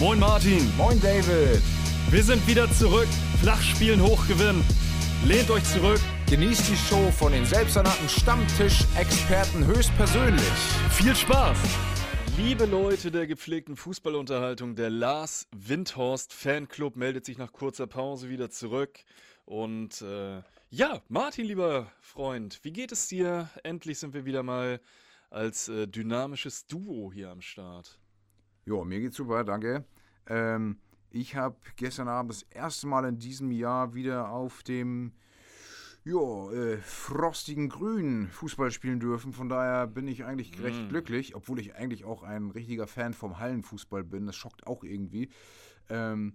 Moin Martin. Moin David. Wir sind wieder zurück. Flachspielen hochgewinnen. Lehnt euch zurück. Genießt die Show von den selbsternannten Stammtisch-Experten höchstpersönlich. Viel Spaß. Liebe Leute der gepflegten Fußballunterhaltung, der Lars Windhorst Fanclub meldet sich nach kurzer Pause wieder zurück. Und äh, ja, Martin, lieber Freund, wie geht es dir? Endlich sind wir wieder mal als äh, dynamisches Duo hier am Start. Jo, mir geht's super, danke. Ähm, ich habe gestern Abend das erste Mal in diesem Jahr wieder auf dem jo, äh, frostigen Grün Fußball spielen dürfen. Von daher bin ich eigentlich recht Mm. glücklich, obwohl ich eigentlich auch ein richtiger Fan vom Hallenfußball bin. Das schockt auch irgendwie. Ähm,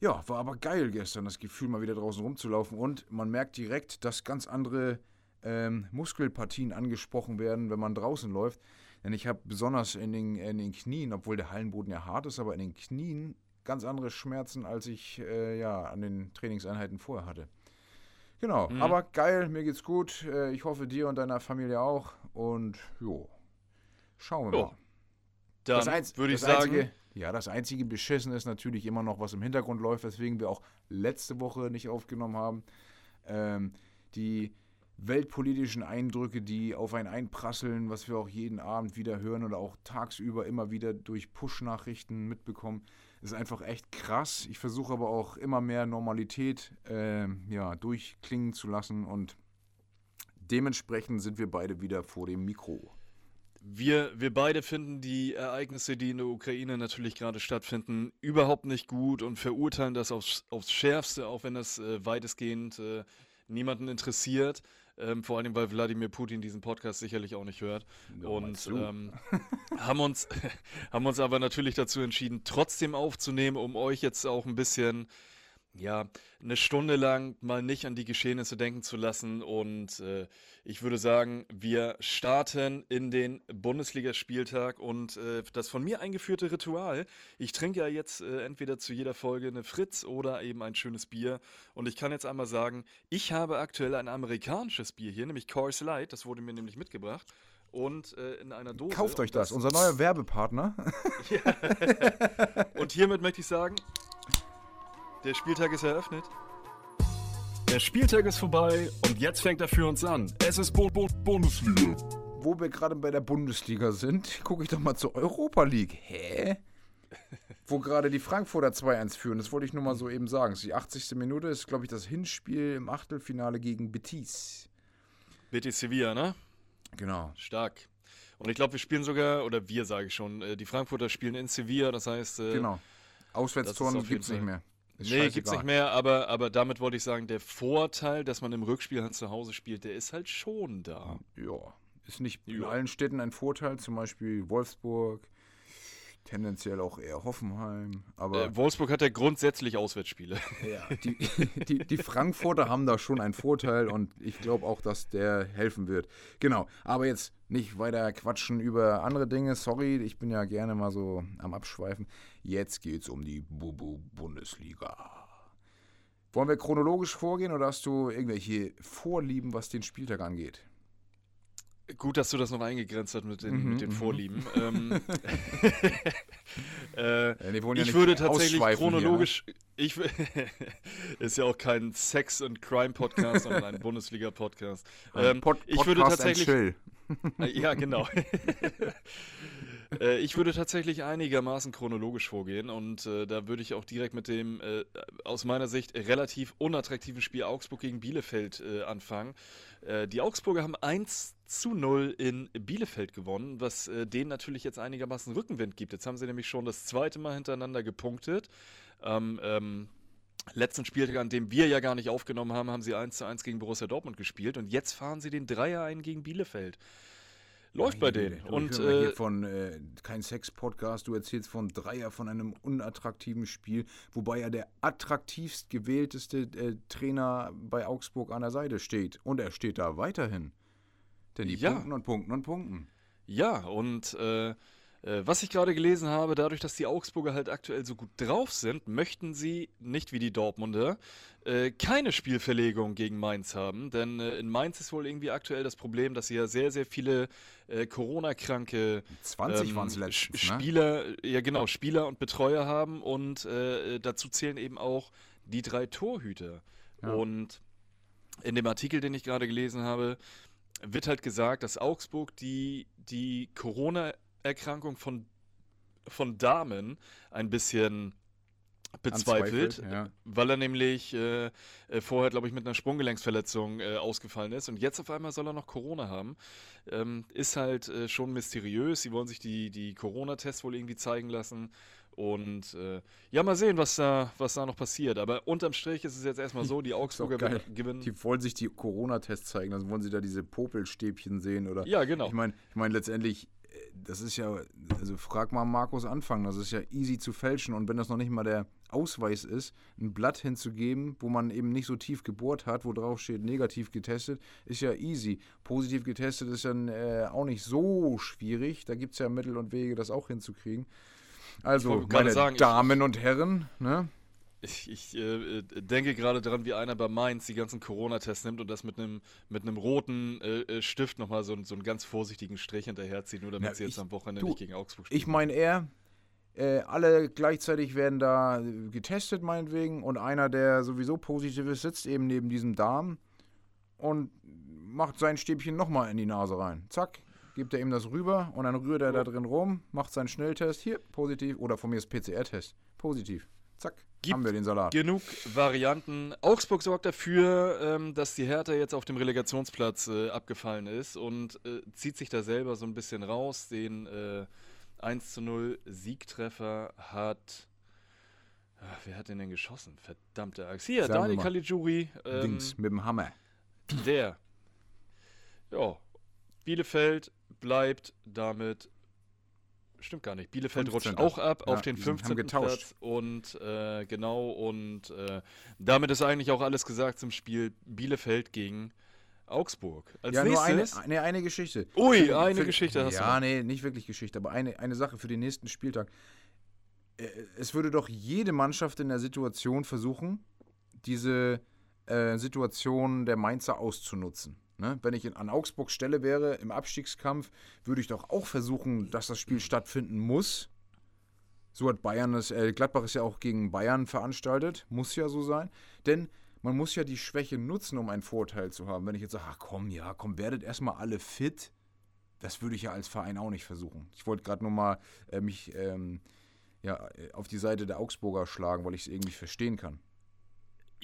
ja, war aber geil gestern, das Gefühl, mal wieder draußen rumzulaufen. Und man merkt direkt, dass ganz andere ähm, Muskelpartien angesprochen werden, wenn man draußen läuft. Denn ich habe besonders in den, in den Knien, obwohl der Hallenboden ja hart ist, aber in den Knien ganz andere Schmerzen, als ich äh, ja an den Trainingseinheiten vorher hatte. Genau, Mhm. aber geil, mir geht's gut. Äh, ich hoffe dir und deiner Familie auch. Und jo, schauen wir Jo, mal. Dann Einz- würde ich das sagen, Einzige, ja, das einzige Beschissen ist natürlich immer noch, was im Hintergrund läuft, weswegen wir auch letzte Woche nicht aufgenommen haben. Ähm, die weltpolitischen Eindrücke, die auf einen einprasseln, was wir auch jeden Abend wieder hören oder auch tagsüber immer wieder durch Push-Nachrichten mitbekommen, ist einfach echt krass. Ich versuche aber auch immer mehr Normalität ähm, ja, durchklingen zu lassen und dementsprechend sind wir beide wieder vor dem Mikro. Wir, wir beide finden die Ereignisse, die in der Ukraine natürlich gerade stattfinden, überhaupt nicht gut und verurteilen das aufs, aufs Schärfste, auch wenn das äh, weitestgehend äh, niemanden interessiert. Ähm, vor allem, weil Wladimir Putin diesen Podcast sicherlich auch nicht hört. Ja, und ähm, haben, uns, haben uns aber natürlich dazu entschieden, trotzdem aufzunehmen, um euch jetzt auch ein bisschen ja, eine Stunde lang mal nicht an die Geschehnisse denken zu lassen. Und äh, ich würde sagen, wir starten in den Bundesligaspieltag und äh, das von mir eingeführte Ritual. Ich trinke ja jetzt äh, entweder zu jeder Folge eine Fritz oder eben ein schönes Bier. Und ich kann jetzt einmal sagen, ich habe aktuell ein amerikanisches Bier hier, nämlich Coors Light. Das wurde mir nämlich mitgebracht. Und äh, in einer Dose. Kauft euch Und das, unser neuer Werbepartner. Und hiermit möchte ich sagen, der Spieltag ist eröffnet. Der Spieltag ist vorbei und jetzt fängt er für uns an. Es ist Bo Bo Bundesliga. Wo wir gerade bei der Bundesliga sind, gucke ich doch mal zur Europa League. Hä? Wo gerade die Frankfurter 2-1 führen, das wollte ich nur mal so eben sagen. Die 80. Minute, ist, glaube ich, das Hinspiel im Achtelfinale gegen Betis. Betis Sevilla, ne? Genau. Stark. Und ich glaube, wir spielen sogar, oder wir sage ich schon, äh, die Frankfurter spielen in Sevilla, das heißt. Äh, Genau. jeden gibt es nicht mehr. Ist Nee, gibt's scheißegal. nicht mehr, aber, aber damit wollte ich sagen, der Vorteil, dass man im Spiel halt zu Hause spielt, der ist halt schon da. Ja. Ist nicht in Ja. allen Städten ein Vorteil, zum Beispiel Wolfsburg, tendenziell auch eher Hoffenheim. Aber Äh, Wolfsburg hat ja grundsätzlich Auswärtsspiele. Ja, die, die, die Frankfurter haben da schon einen Vorteil und ich glaube auch, dass der helfen wird. Genau, aber jetzt nicht weiter quatschen über andere Dinge. Sorry, ich bin ja gerne mal so am Abschweifen. Jetzt geht's um die Bubu-Bundesliga. Wollen wir chronologisch vorgehen oder hast du irgendwelche Vorlieben, was den Spieltag angeht? Gut, dass du das noch eingegrenzt hast mit den, Mhm, mit den mhm. Vorlieben. ähm, äh, ja ich würde tatsächlich ausschweifen hier, ne? chronologisch, ich ist ja auch kein Sex and Crime Podcast, sondern ein Bundesliga Podcast. Ein Ähm, Pod ich würde tatsächlich, Chill. äh, ja genau. Äh, Ich würde tatsächlich einigermaßen chronologisch vorgehen und äh, da würde ich auch direkt mit dem äh, aus meiner Sicht relativ unattraktiven Spiel Augsburg gegen Bielefeld äh, anfangen. Äh, die Augsburger haben 1 zu 0 in Bielefeld gewonnen, was denen natürlich jetzt einigermaßen Rückenwind gibt. Jetzt haben sie nämlich schon das zweite Mal hintereinander gepunktet. Am ähm, letzten Spieltag, an dem wir ja gar nicht aufgenommen haben, haben sie 1 zu 1 gegen Borussia Dortmund gespielt und jetzt fahren sie den Dreier ein gegen Bielefeld. Läuft bei denen. Du, Und äh, von äh, kein Sex-Podcast, du erzählst von Dreier, von einem unattraktiven Spiel, wobei ja der attraktivst gewählteste äh, Trainer bei Augsburg an der Seite steht. Und er steht da weiterhin. Denn die Ja. punkten und punkten und punkten. Ja, und Äh, was ich gerade gelesen habe, dadurch, dass die Augsburger halt aktuell so gut drauf sind, möchten sie, nicht wie die Dortmunder, äh, keine Spielverlegung gegen Mainz haben. Denn äh, in Mainz ist wohl irgendwie aktuell das Problem, dass sie ja sehr, sehr viele äh, Corona-kranke 20 ähm, waren es letztens, Spieler, ne? ja genau, Spieler und Betreuer haben und äh, dazu zählen eben auch die drei Torhüter. Ja. Und in dem Artikel, den ich gerade gelesen habe, wird halt gesagt, dass Augsburg die, die Corona-Erkrankung von, von Damen ein bisschen bezweifelt, ja. weil er nämlich äh, äh, vorher, glaube ich, mit einer Sprunggelenksverletzung äh, ausgefallen ist und jetzt auf einmal soll er noch Corona haben. Ähm, ist halt äh, schon mysteriös. Sie wollen sich die, die Corona-Tests wohl irgendwie zeigen lassen. Und äh, ja, mal sehen, was da, was da noch passiert. Aber unterm Strich ist es jetzt erstmal so, die Augsburger gewinnen. Die wollen sich die Corona-Tests zeigen, dann wollen sie da diese Popelstäbchen sehen, oder? Ja, genau. Ich meine, ich mein, letztendlich, das ist ja, also frag mal Markus Anfang, das ist ja easy zu fälschen. Und wenn das noch nicht mal der Ausweis ist, ein Blatt hinzugeben, wo man eben nicht so tief gebohrt hat, wo drauf steht negativ getestet, ist ja easy. Positiv getestet ist dann äh, auch nicht so schwierig. Da gibt es ja Mittel und Wege, das auch hinzukriegen. Also, meine sagen, Damen und Herren, ne? Ich, ich äh, denke gerade daran, wie einer bei Mainz die ganzen Corona-Tests nimmt und das mit einem mit roten äh, äh Stift nochmal so, so einen ganz vorsichtigen Strich hinterherzieht, nur damit ja, sie jetzt ich, am Wochenende du, nicht gegen Augsburg spielen. Ich meine eher, äh, alle gleichzeitig werden da getestet, meinetwegen, und einer, der sowieso positiv ist, sitzt eben neben diesem Darm und macht sein Stäbchen nochmal in die Nase rein. Zack, gibt er ihm das rüber und dann rührt er da drin rum, macht seinen Schnelltest, hier, positiv, oder von mir ist PCR-Test, positiv. Zack, Gibt haben wir den Salat. Genug Varianten. Augsburg sorgt dafür, ähm, dass die Hertha jetzt auf dem Relegationsplatz äh, abgefallen ist und äh, zieht sich da selber so ein bisschen raus. Den äh, 1 zu 0 Siegtreffer hat. Ach, wer hat den denn geschossen? Verdammte Axt. Hier, Sagen Daniel Caligiuri. Ähm, Dings mit dem Hammer. Der. Ja. Bielefeld bleibt damit. Stimmt gar nicht. Bielefeld 15. rutscht auch ab ja, auf den 15. Platz. Und äh, genau, und äh, damit ist eigentlich auch alles gesagt zum Spiel Bielefeld gegen Augsburg. Als ja, nächstes, nur eine, nee, eine Geschichte. Ui, eine für, Geschichte hast ja, du. Ja, nee, nicht wirklich Geschichte, aber eine, eine Sache für den nächsten Spieltag. Äh, es würde doch jede Mannschaft in der Situation versuchen, diese äh, Situation der Mainzer auszunutzen. Ne? Wenn ich in, an Augsburg Stelle wäre im Abstiegskampf, würde ich doch auch versuchen, dass das Spiel stattfinden muss. So hat Bayern es, äh, Gladbach ist ja auch gegen Bayern veranstaltet, muss ja so sein. Denn man muss ja die Schwäche nutzen, um einen Vorteil zu haben. Wenn ich jetzt sage, ach komm, ja, komm, werdet erstmal alle fit, das würde ich ja als Verein auch nicht versuchen. Ich wollte gerade nur mal äh, mich ähm, ja, äh, auf die Seite der Augsburger schlagen, weil ich es irgendwie verstehen kann.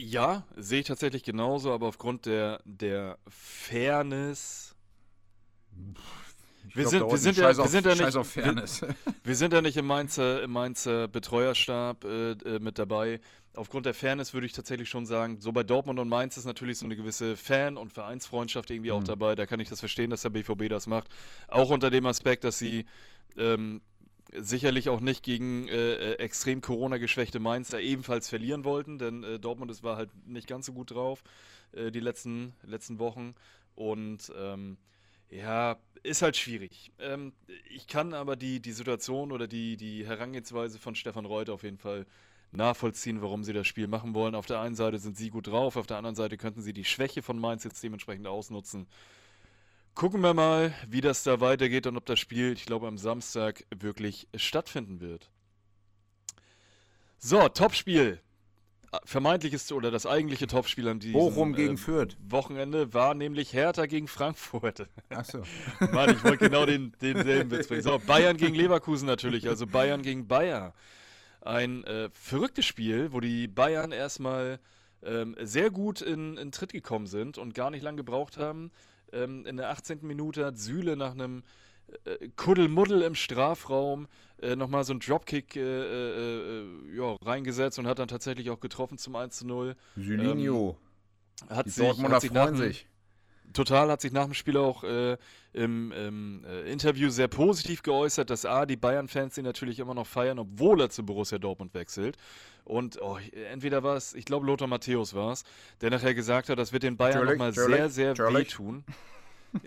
Ja, sehe ich tatsächlich genauso, aber aufgrund der, der Fairness. Wir, sind, wir, sind ja, wir sind ja nicht, wir, wir, sind ja nicht im Mainzer, im Mainzer Betreuerstab äh, äh, mit dabei. Aufgrund der Fairness würde ich tatsächlich schon sagen, so bei Dortmund und Mainz ist natürlich so eine gewisse Fan- und Vereinsfreundschaft irgendwie mhm. auch dabei. Da kann ich das verstehen, dass der BVB das macht. Auch unter dem Aspekt, dass sie ähm, sicherlich auch nicht gegen äh, äh, extrem Corona-geschwächte Mainz da ebenfalls verlieren wollten, denn äh, Dortmund war halt nicht ganz so gut drauf äh, die letzten, letzten Wochen. Und ähm, ja, ist halt schwierig. Ähm, ich kann aber die, die Situation oder die, die Herangehensweise von Stefan Reuter auf jeden Fall nachvollziehen, warum sie das Spiel machen wollen. Auf der einen Seite sind sie gut drauf, auf der anderen Seite könnten sie die Schwäche von Mainz jetzt dementsprechend ausnutzen gucken wir mal, wie das da weitergeht und ob das Spiel, ich glaube, am Samstag wirklich stattfinden wird. So, Topspiel. Vermeintliches oder das eigentliche Topspiel an diesem Bochum gegen äh, Fürth. Wochenende war nämlich Hertha gegen Frankfurt. Achso. Mann, ich wollte genau den, denselben Witz bringen. So, Bayern gegen Leverkusen natürlich, also Bayern gegen Bayer. Ein äh, verrücktes Spiel, wo die Bayern erstmal ähm, sehr gut in, in Tritt gekommen sind und gar nicht lange gebraucht haben, ähm, in der 18. Minute hat Süle nach einem äh, Kuddelmuddel im Strafraum äh, nochmal so einen Dropkick äh, äh, äh, ja, reingesetzt und hat dann tatsächlich auch getroffen zum 1 zu 0. Julinho. Ähm, hat Die sich, Dortmunder hat sich freuen sich. Total hat sich nach dem Spiel auch äh, im, im äh, Interview sehr positiv geäußert, dass A, die Bayern-Fans ihn natürlich immer noch feiern, obwohl er zu Borussia Dortmund wechselt. Und oh, entweder war es, ich glaube Lothar Matthäus war es, der nachher gesagt hat, das wird den Bayern nochmal sehr, sehr wehtun.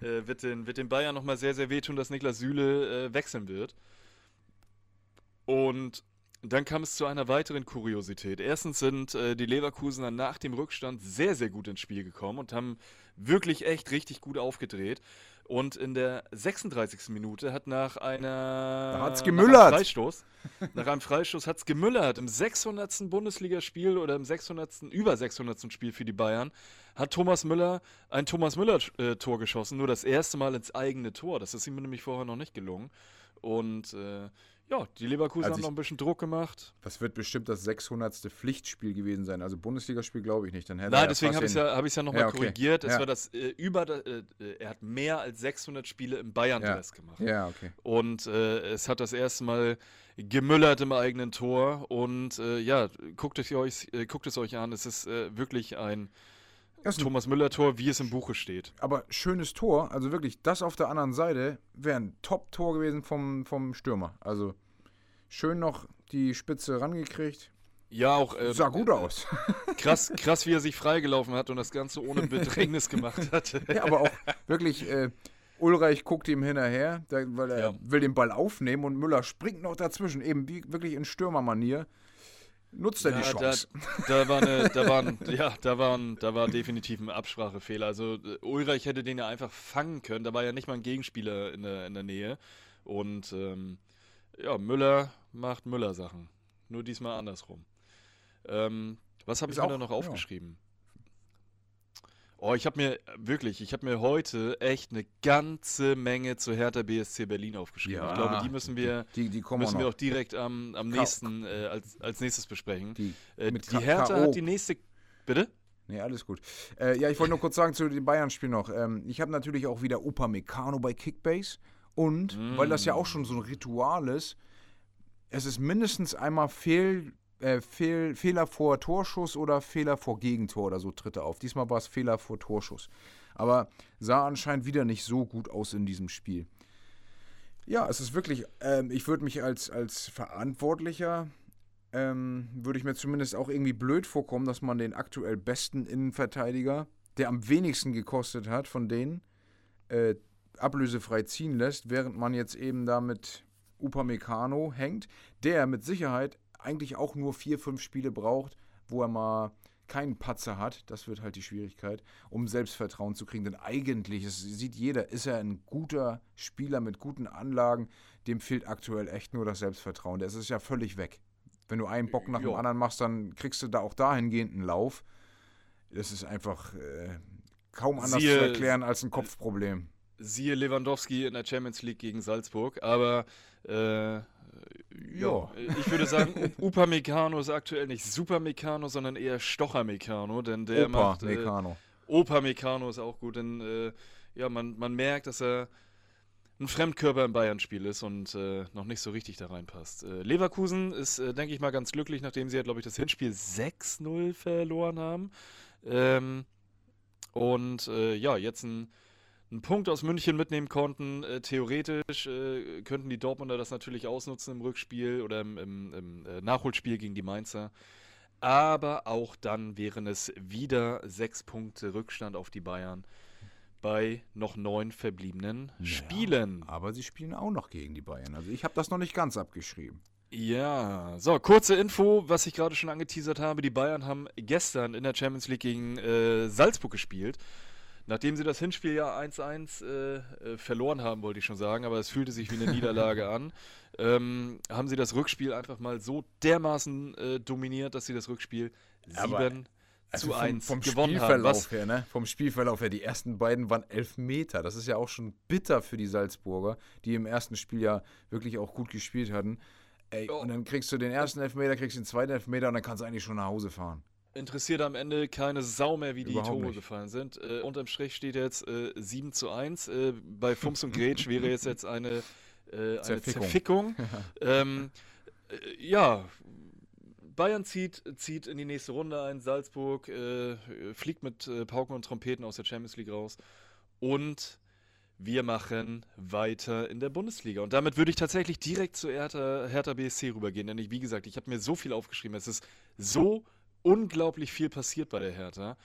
äh, wird, den, wird den Bayern nochmal sehr, sehr wehtun, dass Niklas Süle äh, wechseln wird. Und dann kam es zu einer weiteren Kuriosität. Erstens sind äh, die Leverkusener nach dem Rückstand sehr, sehr gut ins Spiel gekommen und haben wirklich echt richtig gut aufgedreht. Und in der 36. Minute hat nach einer Da hat's gemüllert. Nach einem Freistoß, nach einem Freistoß hat's gemüllert. Im 600. Bundesligaspiel oder im 600. über 600. Spiel für die Bayern hat Thomas Müller ein Thomas Müller äh, Tor geschossen, nur das erste Mal ins eigene Tor. Das ist ihm nämlich vorher noch nicht gelungen. Und äh, ja, die Leverkusen Also haben ich- noch ein bisschen Druck gemacht. Das wird bestimmt das 600. Pflichtspiel gewesen sein. Also Bundesligaspiel glaube ich nicht. Dann hätte Nein, ja deswegen habe ich es ja, hab ja nochmal Ja, okay. korrigiert. Es Ja. war das äh, über, äh, er hat mehr als 600 Spiele im Bayern-Dress gemacht. Ja, okay. Und äh, es hat das erste Mal gemüllert im eigenen Tor. Und äh, ja, guckt es euch, äh, guckt es euch an. Es ist äh, wirklich ein Thomas Müller-Tor, wie es im Buche steht. aber schönes Tor. Also wirklich, das auf der anderen Seite wäre ein Top-Tor gewesen vom, vom Stürmer. Also schön noch die Spitze rangekriegt. Ja, auch äh, Sah gut aus. krass, krass, wie er sich freigelaufen hat und das Ganze ohne Bedrängnis gemacht hat. ja, aber auch wirklich, äh, Ulreich guckt ihm hinterher, weil er Ja. will den Ball aufnehmen und Müller springt noch dazwischen. Eben wie wirklich in Stürmermanier. Nutzt er die Ja, Chance. Da, da war eine, da waren, ja, da waren, da war definitiv ein Absprachefehler. Also äh, Ulreich hätte den ja einfach fangen können. Da war ja nicht mal ein Gegenspieler in der, in der Nähe. Und ähm, ja, Müller macht Müller-Sachen. Nur diesmal andersrum. Ähm, was habe ich mir da noch ja. Oh, ich habe mir wirklich, ich habe mir heute echt eine ganze Menge zu Hertha BSC Berlin aufgeschrieben. ich glaube, die müssen wir, die, die kommen müssen auch wir noch. auch direkt am, am nächsten äh, als, als nächstes besprechen. Die, Äh, die Hertha hat die nächste. Bitte? Nee, alles gut. Äh, ja, ich wollte nur kurz sagen zu dem Bayern-Spiel noch. Ähm, ich habe natürlich auch wieder Upamecano bei Kickbase. Und, weil das ja auch schon so ein Ritual ist, es ist mindestens einmal Fehl, äh, Fehl, Fehler vor Torschuss oder Fehler vor Gegentor oder so tritt er auf. Diesmal war es Fehler vor Torschuss. Aber sah anscheinend wieder nicht so gut aus in diesem Spiel. Ja, es ist wirklich, ähm, ich würde mich als, als Verantwortlicher, ähm, würde ich mir zumindest auch irgendwie blöd vorkommen, dass man den aktuell besten Innenverteidiger, der am wenigsten gekostet hat von denen, äh, ablösefrei ziehen lässt, während man jetzt eben da mit Upamecano hängt, der mit Sicherheit eigentlich auch nur vier, fünf Spiele braucht, wo er mal keinen Patzer hat, das wird halt die Schwierigkeit, um Selbstvertrauen zu kriegen. Denn eigentlich, das sieht jeder, ist er ein guter Spieler mit guten Anlagen, dem fehlt aktuell echt nur das Selbstvertrauen. Das ist ja völlig weg. Wenn du einen Bock nach dem Ja. anderen machst, dann kriegst du da auch dahingehend einen Lauf. Das ist einfach äh, kaum anders Siehe- zu erklären als ein Kopfproblem. Siehe Lewandowski in der Champions League gegen Salzburg. Aber äh, ja, ich würde sagen, Upamecano ist aktuell nicht Supermecano, sondern eher Stochermecano, denn der Opa macht. Äh, Meccano. Opa-Meccano ist auch gut, denn äh, ja, man, man merkt, dass er ein Fremdkörper im Bayern-Spiel ist und äh, noch nicht so richtig da reinpasst. Äh, Leverkusen ist, äh, denke ich mal, ganz glücklich, nachdem sie ja, glaube ich, das Hinspiel 6-0 verloren haben. Ähm, und äh, ja, jetzt ein einen Punkt aus München mitnehmen konnten. Äh, theoretisch äh, könnten die Dortmunder das natürlich ausnutzen im Rückspiel oder im, im, im äh, Nachholspiel gegen die Mainzer. Aber auch dann wären es wieder sechs Punkte Rückstand auf die Bayern bei noch neun verbliebenen Spielen. Aber sie spielen auch noch gegen die Bayern. Also ich habe das noch nicht ganz abgeschrieben. Ja, so, kurze Info, was ich gerade schon angeteasert habe. Die Bayern haben gestern in der Champions League gegen äh, Salzburg gespielt. Nachdem sie das Hinspiel ja 1-1 äh, äh, verloren haben, wollte ich schon sagen, aber es fühlte sich wie eine Niederlage an, ähm, haben sie das Rückspiel einfach mal so dermaßen äh, dominiert, dass sie das Rückspiel 7 Aber, zu vom, 1 vom gewonnen haben. Spielverlauf Was, her, ne? Vom Spielverlauf her, die ersten beiden waren elf Meter. Das ist ja auch schon bitter für die Salzburger, die im ersten Spiel ja wirklich auch gut gespielt hatten. Ey, Ja. und dann kriegst du den ersten Elfmeter, kriegst den zweiten Elfmeter und dann kannst du eigentlich schon nach Hause fahren. Interessiert am Ende keine Sau mehr, wie die Überhaupt Tore nicht. gefallen sind. Äh, unterm Strich steht jetzt äh, 7 zu 1. Äh, bei Fums und Gretsch wäre jetzt jetzt eine, äh, eine Zerfickung. Zerfickung. ähm, äh, ja, Bayern zieht, zieht in die nächste Runde ein. Salzburg äh, fliegt mit äh, Pauken und Trompeten aus der Champions League raus. Und wir machen weiter in der Bundesliga. Und damit würde ich tatsächlich direkt zu Hertha, Hertha BSC rübergehen. Denn ich, wie gesagt, ich habe mir so viel aufgeschrieben. Es ist so unglaublich viel passiert bei der Hertha.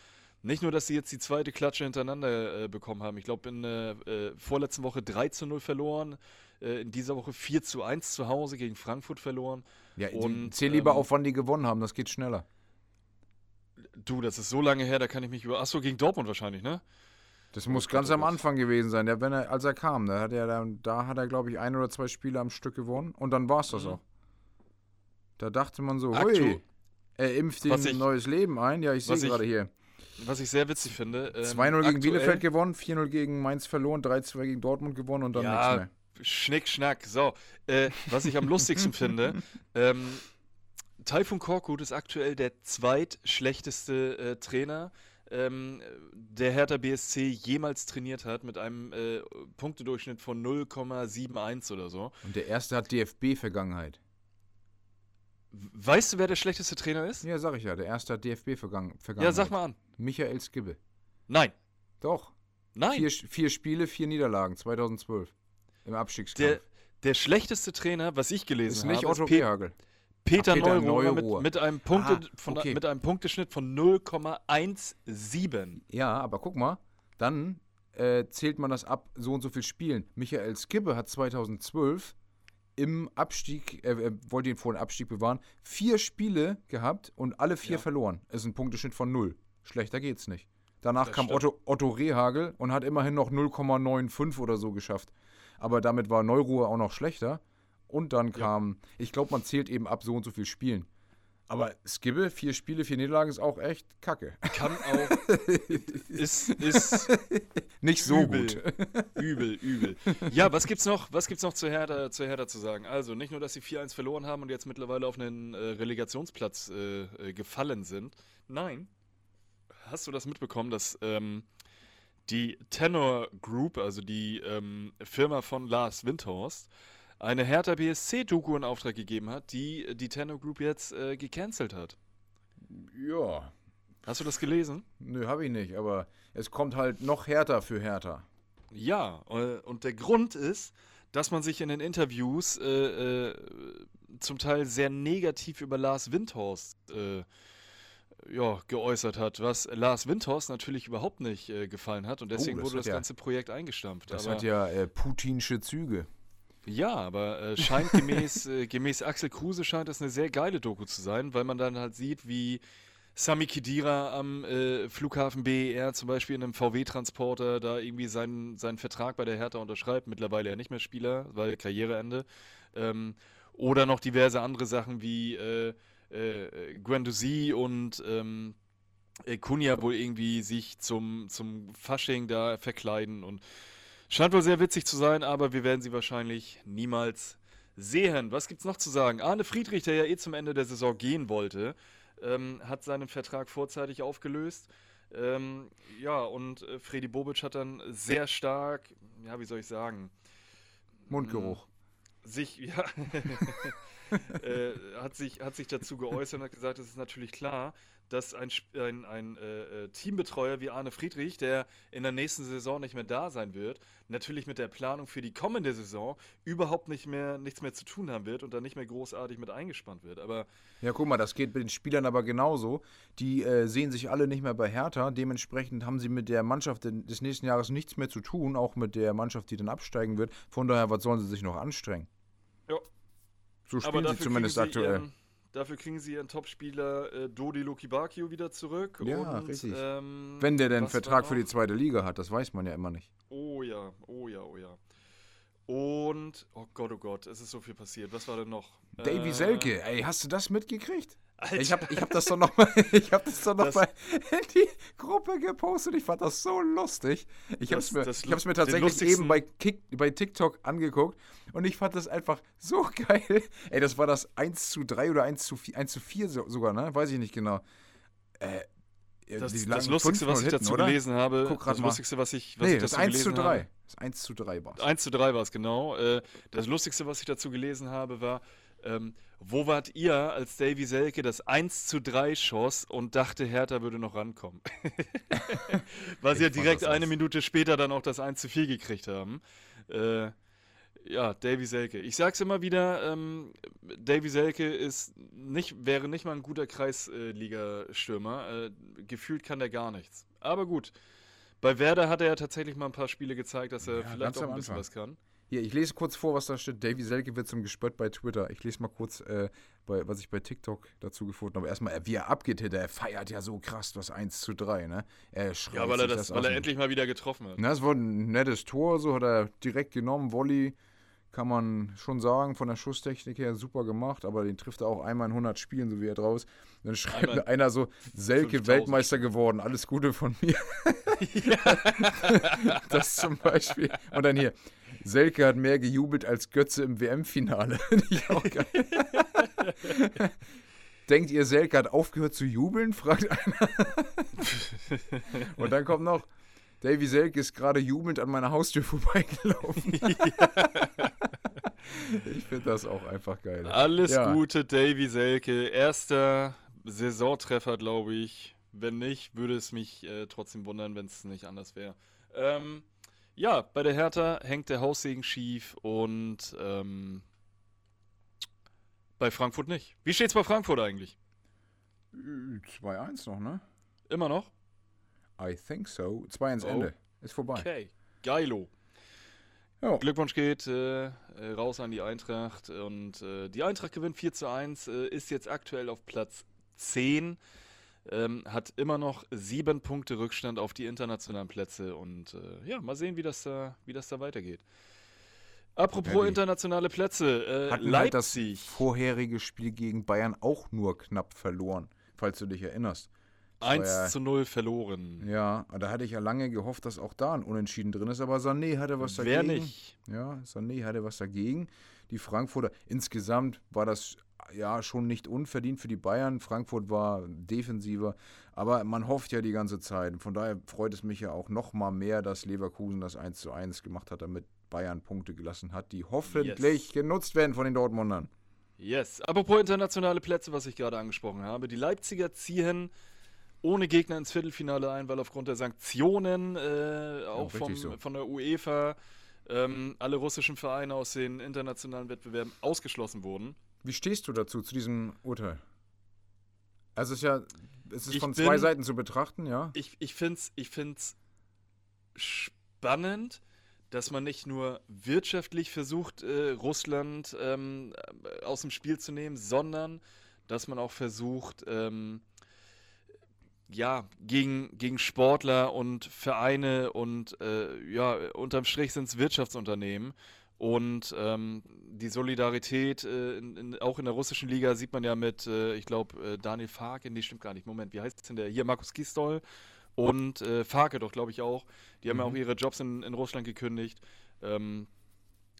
Nicht nur, dass sie jetzt die zweite Klatsche hintereinander äh, bekommen haben. Ich glaube, in der äh, vorletzten Woche 3 zu 0 verloren. Äh, in dieser Woche 4 zu 1 zu Hause gegen Frankfurt verloren. Ja, Und, zähl lieber ähm, auf, wann die gewonnen haben, das geht schneller. Du, das ist so lange her, da kann ich mich über. Achso, gegen Dortmund wahrscheinlich, ne? Das muss ganz oh am. Anfang gewesen sein, der, wenn er, als er kam. Da hat er, dann, da hat er, glaube ich, ein oder zwei Spiele am Stück gewonnen und dann war es das Mhm. auch. Da dachte man so, Aktu- hui, er impft ihm ein neues Leben ein. Ja, ich sehe gerade hier. Was ich sehr witzig finde. Ähm, 2-0 gegen Bielefeld gewonnen, 4-0 gegen Mainz verloren, 3-2 gegen Dortmund gewonnen und dann nichts Ja, mehr. Schnick, schnack. So, äh, was ich am lustigsten finde, ähm, Taifun Korkut ist aktuell der zweitschlechteste äh, Trainer, ähm, der Hertha BSC jemals trainiert hat, mit einem äh, Punktedurchschnitt von 0,71 oder so. Und der erste hat DFB-Vergangenheit. Weißt du, wer der schlechteste Trainer ist? Ja, sag ich ja, der erste hat DFB-Vergangenheit. Ja, sag mal an. Michael Skibbe. Nein. Doch. Nein. Vier, vier Spiele, vier Niederlagen, 2012. Im Abstiegskampf. Der, der schlechteste Trainer, was ich gelesen ist nicht habe, Otto ist Pe Rehagel. Peter, Ah, Peter Neururer. Mit, mit, einem Punkte, Ah, von, okay. mit einem Punkteschnitt von 0,17. Ja, aber guck mal, dann äh, zählt man das ab so und so viel Spielen. Michael Skibbe hat 2012 im Abstieg, äh, er wollte ihn vor dem Abstieg bewahren, vier Spiele gehabt und alle vier Ja. verloren. Das ist ein Punkteschnitt von null. Schlechter geht's nicht. Danach Das kam stimmt. Otto, Otto Rehagel und hat immerhin noch 0,95 oder so geschafft. Aber damit war Neuruhe auch noch schlechter. Und dann kam, ich glaube, man zählt eben ab so und so viel Spielen. Aber Skibbe, vier Spiele, vier Niederlagen ist auch echt kacke. Kann auch. ist, ist Nicht so Übel. gut. übel, übel. Ja, was gibt's noch? Was gibt's noch zu Hertha, zu Hertha zu sagen? Also, nicht nur, dass sie 4-1 verloren haben und jetzt mittlerweile auf einen äh, Relegationsplatz äh, äh, gefallen sind. Nein. Hast du das mitbekommen, dass ähm, die Tenor Group, also die ähm, Firma von Lars Windhorst, eine Hertha BSC-Doku in Auftrag gegeben hat, die die Tenor Group jetzt äh, gecancelt hat? Ja, Hast du das gelesen? nö, habe ich nicht, aber es kommt halt noch härter für Hertha. Ja, äh, und der Grund ist, dass man sich in den Interviews äh, äh, zum Teil sehr negativ über Lars Windhorst äh, ja, geäußert hat, was Lars Windhorst natürlich überhaupt nicht äh, gefallen hat und deswegen Oh, wurde das ja- ganze Projekt eingestampft. Das aber, hat ja äh, putinsche Züge. Ja, aber äh, scheint gemäß, äh, gemäß Axel Kruse scheint das eine sehr geile Doku zu sein, weil man dann halt sieht, wie Sami Khedira am äh, Flughafen BER zum Beispiel in einem VW-Transporter da irgendwie seinen, seinen Vertrag bei der Hertha unterschreibt, mittlerweile ja nicht mehr Spieler, weil Karriereende. Ähm, oder noch diverse andere Sachen wie äh, äh, Guendouzi und ähm, äh, Kunja wohl irgendwie sich zum, zum Fasching da verkleiden und scheint wohl sehr witzig zu sein, aber wir werden sie wahrscheinlich niemals sehen. Was gibt's noch zu sagen? Arne Friedrich, der ja eh zum Ende der Saison gehen wollte, ähm, hat seinen Vertrag vorzeitig aufgelöst. Ähm, ja, und äh, Freddy Bobic hat dann sehr stark, ja, wie soll ich sagen, Mundgeruch. sich, ja, äh, hat, sich, hat sich dazu geäußert und hat gesagt, es ist natürlich klar, dass ein, ein, ein äh, äh, Teambetreuer wie Arne Friedrich, der in der nächsten Saison nicht mehr da sein wird, natürlich mit der Planung für die kommende Saison überhaupt nicht mehr nichts mehr zu tun haben wird und dann nicht mehr großartig mit eingespannt wird. Aber Ja, guck mal, das geht mit den Spielern aber genauso. Die äh, sehen sich alle nicht mehr bei Hertha. Dementsprechend haben sie mit der Mannschaft des nächsten Jahres nichts mehr zu tun, auch mit der Mannschaft, die dann absteigen wird. Von daher, was sollen sie sich noch anstrengen? Ja. So spielen sie zumindest sie aktuell. Ihren, dafür kriegen sie ihren Topspieler äh, Dodi Lukibakio wieder zurück. Ja, und, richtig. Ähm, Wenn der denn Vertrag für die zweite Liga hat, das weiß man ja immer nicht. Oh ja, oh ja, oh ja. Und, oh Gott, oh Gott, es ist so viel passiert. Was war denn noch? Davy Äh, Selke, ey, hast du das mitgekriegt? Alter, Ich habe ich hab das doch noch mal, ich hab das doch noch Das- mal in die Gruppe gepostet. Ich fand das so lustig. Ich habe es Das- mir, das ich hab's mir tatsächlich eben bei, Kick, bei TikTok angeguckt und ich fand das einfach so geil. Ey, das war das 1 zu 3 oder 1 zu 4, 1 zu 4 so- sogar, ne? Weiß ich nicht genau. Äh, das, das Lustigste, 5-0 was ich dazu oder? gelesen habe, Guck das mal. Lustigste, was ich, was Nee, ich das dazu 1 zu gelesen 3. habe. Das 1 zu 3 war 1 zu 3 war es genau. Äh, das Lustigste, was ich dazu gelesen habe, war, ähm, wo wart ihr, als Davy Selke das 1 zu 3 schoss und dachte, Hertha würde noch rankommen? Weil sie ja direkt eine aus. Minute später dann auch das 1 zu 4 gekriegt haben. Äh, ja, Davy Selke. Ich sag's immer wieder, ähm, Davy Selke ist nicht, wäre nicht mal ein guter Kreisliga-Stürmer. Äh, gefühlt kann der gar nichts. Aber gut. Bei Werder hat er ja tatsächlich mal ein paar Spiele gezeigt, dass er Ja, vielleicht auch ein bisschen Anfang. was kann. Hier, ich lese kurz vor, was da steht. Davy Selke wird zum Gespött bei Twitter. Ich lese mal kurz, äh, bei, was ich bei TikTok dazu gefunden habe. Erstmal, äh, wie er abgeht, er feiert ja so krass das 1 zu 3, ne? Er schreit Ja, weil er, das, aus weil er endlich mal wieder getroffen hat. Na, es war ein nettes Tor, so hat er direkt genommen. Volley kann man schon sagen, von der Schusstechnik her super gemacht, aber den trifft er auch einmal in 100 Spielen, so wie er draus. Dann schreibt Einmal einer so, Selke 5000 Weltmeister geworden, alles Gute von mir. das zum Beispiel. Und dann hier, Selke hat mehr gejubelt als Götze im WM-Finale. Denkt ihr, Selke hat aufgehört zu jubeln? Fragt einer. Und dann kommt noch, Davy Selke ist gerade jubelnd an meiner Haustür vorbeigelaufen. ich finde das auch einfach geil. Alles Ja. Gute, Davy Selke. Erster Saisontreffer, glaube ich. Wenn nicht, würde es mich äh, trotzdem wundern, wenn es nicht anders wäre. Ähm, ja, bei der Hertha hängt der Haussegen schief und ähm, bei Frankfurt nicht. Wie steht's bei Frankfurt eigentlich? 2-1 noch, ne? Immer noch? I think so. 2 ins Oh. Ende. Ist vorbei. Okay. Geilo. Ja. Glückwunsch geht äh, äh, raus an die Eintracht und äh, die Eintracht gewinnt 4 zu 1, äh, ist jetzt aktuell auf Platz 10, ähm, hat immer noch sieben Punkte Rückstand auf die internationalen Plätze und äh, ja, mal sehen, wie das da, wie das da weitergeht. Apropos Ja, internationale Plätze, äh, Hatten halt das Leipzig. vorherige Spiel gegen Bayern auch nur knapp verloren, falls du dich erinnerst. Das war 1 ja- zu 0 verloren. Ja, da hatte ich ja lange gehofft, dass auch da ein Unentschieden drin ist, aber Sané hatte was dagegen. Wer nicht? Ja, Sané hatte was dagegen. Die Frankfurter, insgesamt war das ja schon nicht unverdient für die Bayern. Frankfurt war defensiver, aber man hofft ja die ganze Zeit. Von daher freut es mich ja auch noch mal mehr, dass Leverkusen das 1 zu 1 gemacht hat, damit Bayern Punkte gelassen hat, die hoffentlich Yes. genutzt werden von den Dortmundern. Yes. Apropos internationale Plätze, was ich gerade angesprochen habe. Die Leipziger ziehen ohne Gegner ins Viertelfinale ein, weil aufgrund der Sanktionen, äh, auch richtig vom, so. von der UEFA, ähm, alle russischen Vereine aus den internationalen Wettbewerben ausgeschlossen wurden. Wie stehst du dazu, zu diesem Urteil? Also es ist ja, es ist Ich von zwei bin- Seiten zu betrachten, ja. Ich, ich finde es ich find's spannend, dass man nicht nur wirtschaftlich versucht, äh, Russland ähm, äh, aus dem Spiel zu nehmen, sondern dass man auch versucht, ähm, ja, gegen, gegen Sportler und Vereine und äh, ja, unterm Strich sind es Wirtschaftsunternehmen. Und ähm, die Solidarität, äh, in, in, auch in der russischen Liga, sieht man ja mit, äh, ich glaube, äh, Daniel Farke, nee, stimmt gar nicht. Moment, wie heißt denn der? Hier, Markus Gistol und äh, Farke doch, glaube ich, auch. Die haben ja Mhm. auch ihre Jobs in, in Russland gekündigt. Ähm,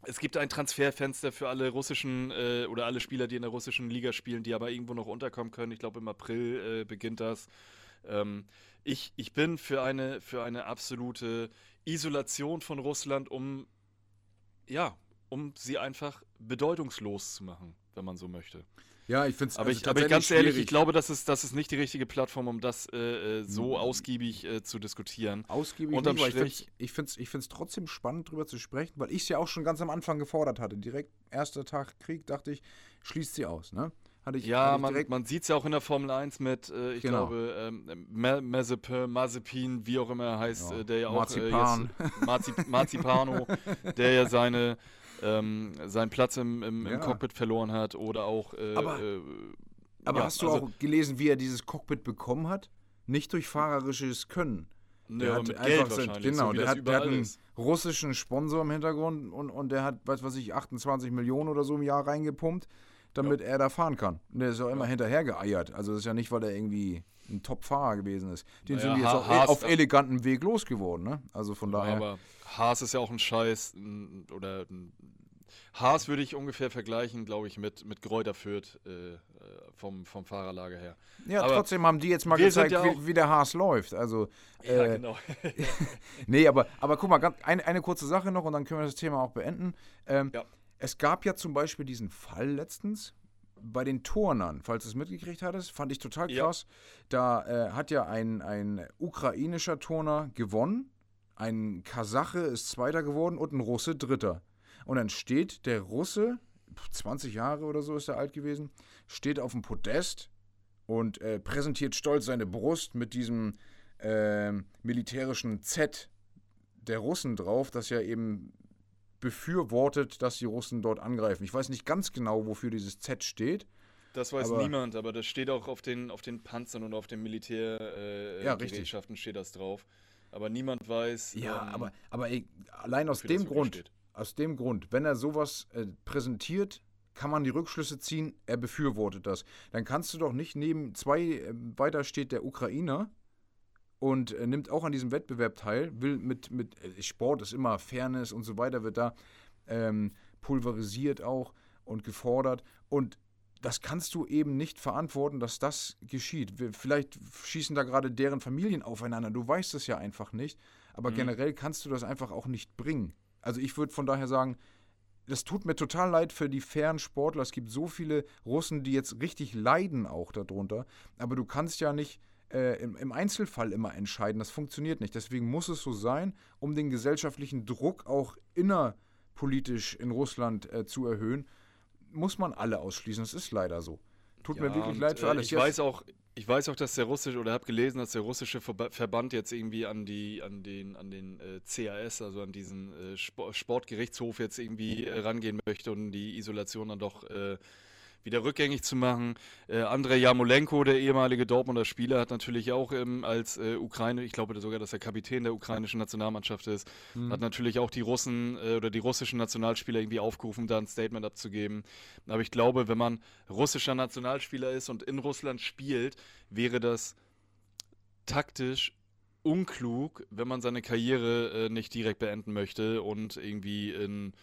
es gibt ein Transferfenster für alle russischen äh, oder alle Spieler, die in der russischen Liga spielen, die aber irgendwo noch unterkommen können. Ich glaube, im April äh, beginnt das. Ähm, ich, ich bin für eine, für eine absolute Isolation von Russland, um ja, um sie einfach bedeutungslos zu machen, wenn man so möchte. Ja, ich finde es Aber, ich, aber ganz ehrlich, ich glaube, das ist, das ist nicht die richtige Plattform, um das äh, äh, so Mhm. ausgiebig äh, zu diskutieren. ausgiebig unterm nicht, aber ich finde Strich- ich find's, ich find's trotzdem spannend, drüber zu sprechen, weil ich es ja auch schon ganz am Anfang gefordert hatte. Direkt erster Tag Krieg, dachte ich, schließt sie aus, ne? Hatte ich, Ja, hatte ich man, direkt, man sieht es ja auch in der Formel 1 mit, äh, ich Genau. glaube, ähm, Ma- Mazepin, Mazepin, wie auch immer er heißt, Ja, äh, der ja auch Marzipan. Äh, jetzt, Marzip Marzipano, der ja seine, ähm, seinen Platz im, im, im Ja. Cockpit verloren hat oder auch. Äh, Aber- äh, aber ja, hast du also, auch gelesen, wie er dieses Cockpit bekommen hat? Nicht durch fahrerisches Können. Ne, Der aber hat mit Geld sein- genau, so der, hat, der hat einen ist. russischen Sponsor im Hintergrund und, und der hat, was weiß ich, 28 Millionen oder so im Jahr reingepumpt, damit er da fahren kann. Und der ist auch immer Ja. hinterher geeiert. Also das ist ja nicht, weil er irgendwie ein Top-Fahrer gewesen ist. Den Naja, sind die jetzt auch Haas- auf elegantem Weg losgeworden, ne? Also von daher. Aber Haas ist ja auch ein Scheiß oder n- Haas würde ich ungefähr vergleichen, glaube ich, mit, mit Gräuter Fürth äh, äh, vom, vom Fahrerlager her. ja, aber trotzdem haben die jetzt mal gezeigt, ja wie, wie der Haas läuft. Also, Ja, äh, genau. nee, aber, aber guck mal, ganz, eine, eine kurze Sache noch und dann können wir das Thema auch beenden. Ähm, Ja. Es gab ja zum Beispiel diesen Fall letztens bei den Turnern, falls du es mitgekriegt hattest, fand ich total Ja. krass. Da äh, hat ja ein, ein ukrainischer Turner gewonnen, ein Kasache ist Zweiter geworden und ein Russe Dritter. Und dann steht der Russe, 20 Jahre oder so ist er alt gewesen, steht auf dem Podest und äh, präsentiert stolz seine Brust mit diesem ähm, militärischen Z der Russen drauf, das ja eben befürwortet, dass die Russen dort angreifen. Ich weiß nicht ganz genau, wofür dieses Z steht. Das weiß Aber- niemand, aber das steht auch auf den, auf den Panzern und auf den Militärgerätschaften äh, Ja, steht das drauf. Aber niemand weiß. Ja, ähm, aber, aber ey, allein aus dem Grund, steht. aus dem Grund, wenn er sowas äh, präsentiert, kann man die Rückschlüsse ziehen, er befürwortet das. Dann kannst du doch nicht neben zwei äh, weiter steht der Ukrainer und äh, nimmt auch an diesem Wettbewerb teil, will mit, mit äh, Sport ist immer Fairness und so weiter, wird da ähm, pulverisiert auch und gefordert. Und das kannst du eben nicht verantworten, dass das geschieht. Wir- Vielleicht schießen da gerade deren Familien aufeinander. Du weißt es ja einfach nicht. Aber Mhm. generell kannst du das einfach auch nicht bringen. Also ich würde von daher sagen, das tut mir total leid für die fairen Sportler. Es gibt so viele Russen, die jetzt richtig leiden auch darunter. Aber du kannst ja nicht äh, im, im Einzelfall immer entscheiden. Das funktioniert nicht. Deswegen muss es so sein, um den gesellschaftlichen Druck auch innerpolitisch in Russland äh, zu erhöhen, muss man alle ausschließen. Das ist leider so. Tut mir Ja, wirklich und, leid für äh, alles. Ich Jetzt- weiß auch, ich weiß auch, dass der russische oder habe gelesen, dass der russische Verba Verband jetzt irgendwie an die, an den, an den äh, CAS, also an diesen äh, Spo Sportgerichtshof jetzt irgendwie äh, rangehen möchte und die Isolation dann doch äh, wieder rückgängig zu machen. Äh, Andrei Jamolenko, der ehemalige Dortmunder Spieler, hat natürlich auch ähm, als äh, Ukraine, ich glaube sogar, dass er Kapitän der ukrainischen Nationalmannschaft ist, Mhm. hat natürlich auch die Russen äh, oder die russischen Nationalspieler irgendwie aufgerufen, da ein Statement abzugeben. Aber ich glaube, wenn man russischer Nationalspieler ist und in Russland spielt, wäre das taktisch unklug, wenn man seine Karriere äh, nicht direkt beenden möchte und irgendwie in,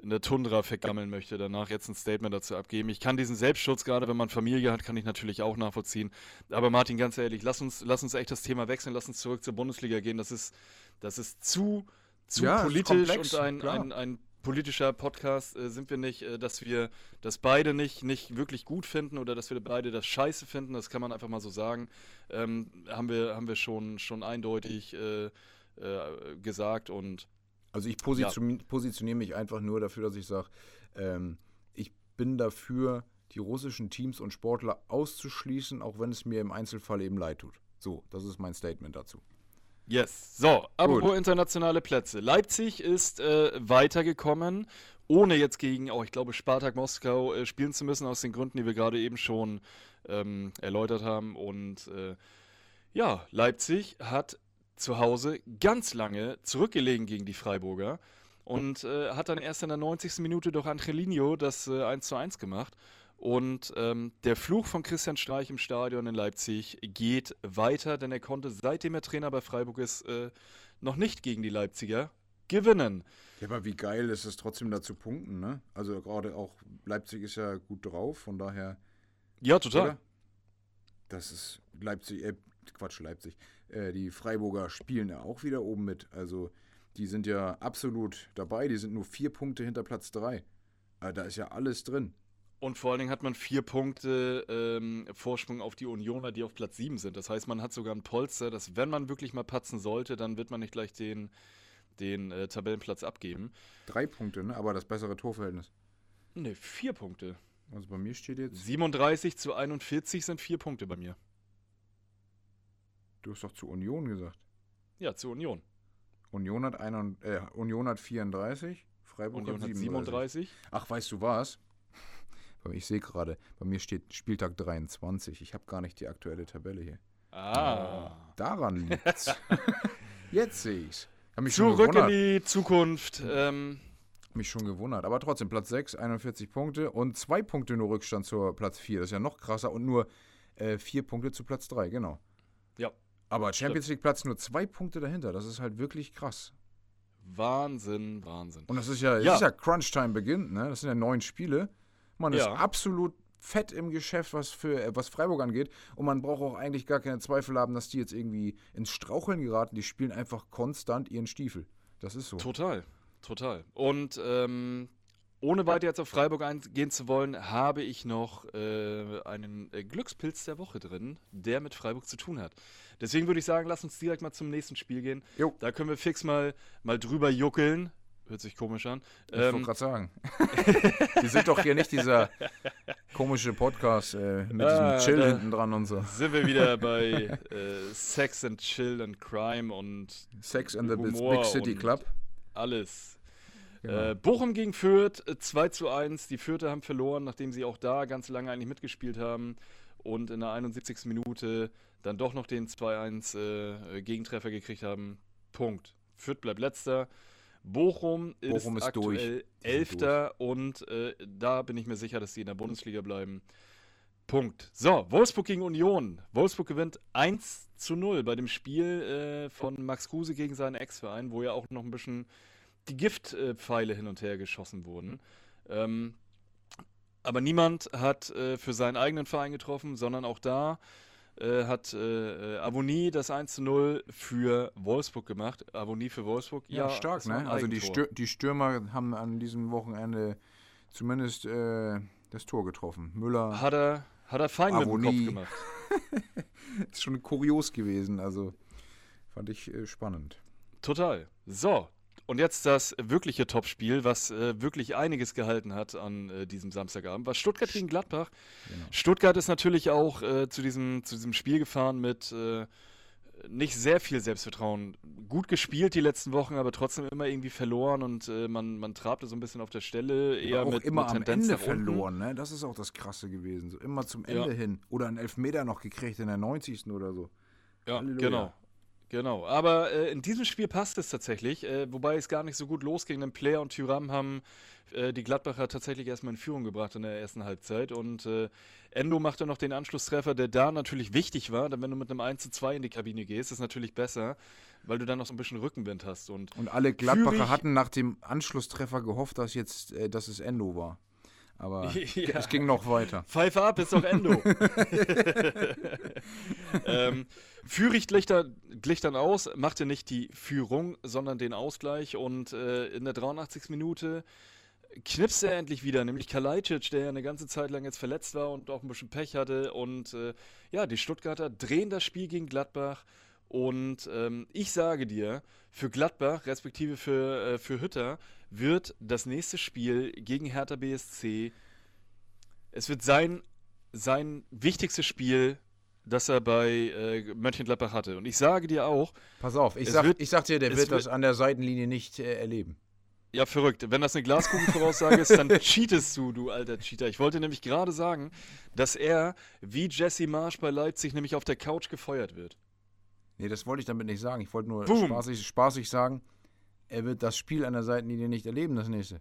in der Tundra vergammeln möchte, danach jetzt ein Statement dazu abgeben. Ich kann diesen Selbstschutz, gerade wenn man Familie hat, kann ich natürlich auch nachvollziehen. Aber Martin, ganz ehrlich, lass uns, lass uns echt das Thema wechseln, lass uns zurück zur Bundesliga gehen. Das ist, das ist zu, zu Ja, politisch komplex, und ein, ein, ein politischer Podcast äh, sind wir nicht, äh, dass wir das beide nicht, nicht wirklich gut finden oder dass wir beide das scheiße finden, das kann man einfach mal so sagen. Ähm, haben wir, haben wir schon, schon eindeutig äh, äh, gesagt und Also ich positioniere positioniere mich einfach nur dafür, dass ich sage, ähm, ich bin dafür, die russischen Teams und Sportler auszuschließen, auch wenn es mir im Einzelfall eben leid tut. So, das ist mein Statement dazu. Yes. So, apropos internationale Plätze. Leipzig ist äh, weitergekommen, ohne jetzt gegen, auch ich glaube, Spartak Moskau äh, spielen zu müssen, aus den Gründen, die wir gerade eben schon ähm, erläutert haben. Und äh, ja, Leipzig hat zu Hause ganz lange zurückgelegen gegen die Freiburger und äh, hat dann erst in der 90. Minute durch Angelino das äh, 1 zu 1 gemacht. Und ähm, der Fluch von Christian Streich im Stadion in Leipzig geht weiter, denn er konnte, seitdem er Trainer bei Freiburg ist, äh, noch nicht gegen die Leipziger gewinnen. Ja, aber wie geil ist es trotzdem da zu punkten, ne? Also gerade auch Leipzig ist ja gut drauf, von daher, Ja, total. oder? Das ist Leipzig, äh, Quatsch, Leipzig. Äh, die Freiburger spielen ja auch wieder oben mit. Also die sind ja absolut dabei, die sind nur vier Punkte hinter Platz drei. Äh, da ist ja alles drin. Und vor allen Dingen hat man vier Punkte ähm, Vorsprung auf die Unioner, die auf Platz 7 sind. Das heißt, man hat sogar ein Polster, dass wenn man wirklich mal patzen sollte, dann wird man nicht gleich den, den äh, Tabellenplatz abgeben. Drei Punkte, ne? Aber das bessere Torverhältnis. Ne, vier Punkte. Also bei mir steht jetzt, 37 zu 41 sind vier Punkte bei mir. Du hast doch zu Union gesagt. Ja, zur Union. Union hat, ein, äh, Union hat 34, Freiburg Union hat hat 37. 37. Ach, weißt du was? Ich sehe gerade, bei mir steht Spieltag 23. Ich habe gar nicht die aktuelle Tabelle hier. Ah. Daran liegt's. Jetzt sehe ich's. Hab mich schon Zurück in gewundert. die Zukunft. Ähm, Mich schon gewundert. Aber trotzdem, Platz 6, 41 Punkte und zwei Punkte nur Rückstand zur Platz 4. Das ist ja noch krasser und nur äh, vier Punkte zu Platz 3, genau. Ja. Aber Champions League Platz nur zwei Punkte dahinter. Das ist halt wirklich krass. Wahnsinn, Wahnsinn. Und das ist ja, Ja. Ist ja Crunch Time beginnt, ne? Das sind ja neun Spiele. Man ist Ja. absolut fett im Geschäft, was für äh, was Freiburg angeht. Und man braucht auch eigentlich gar keine Zweifel haben, dass die jetzt irgendwie ins Straucheln geraten. Die spielen einfach konstant ihren Stiefel. Das ist so. Total, total. Und ähm, ohne weiter jetzt auf Freiburg eingehen zu wollen, habe ich noch äh, einen äh, Glückspilz der Woche drin, der mit Freiburg zu tun hat. Deswegen würde ich sagen, lass uns direkt mal zum nächsten Spiel gehen. Jo. Da können wir fix mal, mal drüber juckeln. hört sich komisch an. Ich wollte Ähm, gerade sagen. Wir sind doch hier nicht dieser komische Podcast äh, mit Ah, diesem Chill hinten dran und so. sind wir wieder bei äh, Sex and Chill and Crime und Sex and the Big City Club. alles. Genau. Äh, Bochum gegen Fürth, äh, 2 zu 1. Die Fürther haben verloren, nachdem sie auch da ganz lange eigentlich mitgespielt haben. Und in der 71. Minute dann doch noch den 2-1 äh, Gegentreffer gekriegt haben. Punkt. Fürth bleibt letzter. Bochum, Bochum ist ist durch. aktuell Elfter und äh, da bin ich mir sicher, dass die in der Bundesliga bleiben. Punkt. So, Wolfsburg gegen Union. Wolfsburg gewinnt 1 zu 0 bei dem Spiel äh, von Max Kruse gegen seinen Ex-Verein, wo ja auch noch ein bisschen die Giftpfeile hin und her geschossen wurden. Ähm, aber niemand hat äh, für seinen eigenen Verein getroffen, sondern auch da äh, hat äh, äh, Avonie das 1 zu 0 für Wolfsburg gemacht. Avonie für Wolfsburg. Ja, stark, war ein ne? Also die. Stür die Stürmer haben an diesem Wochenende zumindest äh, das Tor getroffen. Müller Hat er, hat er fein mit dem Kopf gemacht. ist schon kurios gewesen, also fand ich äh, spannend. Total. So, und jetzt das wirkliche Topspiel, was äh, wirklich einiges gehalten hat an äh, diesem Samstagabend, war Stuttgart gegen Gladbach. Genau. Stuttgart ist natürlich auch äh, zu, diesem, zu diesem Spiel gefahren mit äh, nicht sehr viel Selbstvertrauen. Gut gespielt die letzten Wochen, aber trotzdem immer irgendwie verloren und äh, man, man trabte so ein bisschen auf der Stelle. Eher Aber auch mit, immer mit am Tendenz Ende verloren, ne? Das ist auch das Krasse gewesen. So immer zum Ja. Ende hin. Oder einen Elfmeter noch gekriegt in der 90. oder so. Ja, Halleluja. genau. Genau. Aber äh, in diesem Spiel passt es tatsächlich, äh, wobei es gar nicht so gut losging. Denn Player und Tyram haben äh, die Gladbacher tatsächlich erstmal in Führung gebracht in der ersten Halbzeit. Und äh, Endo machte noch den Anschlusstreffer, der da natürlich wichtig war. Denn wenn du mit einem 1 zu 2 in die Kabine gehst, ist natürlich besser, weil du dann noch so ein bisschen Rückenwind hast. Und Und alle Gladbacher hatten nach dem Anschlusstreffer gehofft, dass jetzt, äh, dass es Endo war. Aber Ja. es ging noch weiter. Pfeife ab, ist doch Endo. ähm, Führig glich, da, glich dann aus, machte nicht die Führung, sondern den Ausgleich und äh, in der 83. Minute knipste er endlich wieder, nämlich Kalajdzic, der ja eine ganze Zeit lang jetzt verletzt war und auch ein bisschen Pech hatte und äh, ja, die Stuttgarter drehen das Spiel gegen Gladbach und ähm, ich sage dir, für Gladbach, respektive für, äh, für Hütter, wird das nächste Spiel gegen Hertha BSC es wird sein, sein wichtigstes Spiel, das er bei äh, Mönchengladbach hatte. Und ich sage dir auch, Pass auf, ich sag, wird- ich sag dir, der wird wird- das an der Seitenlinie nicht äh, erleben. ja verrückt, wenn das eine Glaskugelvoraussage ist, dann cheatest du, du alter Cheater. Ich wollte nämlich gerade sagen, dass er wie Jesse Marsch bei Leipzig nämlich auf der Couch gefeuert wird. Nee, das wollte ich damit nicht sagen. Ich wollte nur Boom. spaßig, spaßig sagen, er wird das Spiel an der Seitenlinie nicht erleben, das nächste.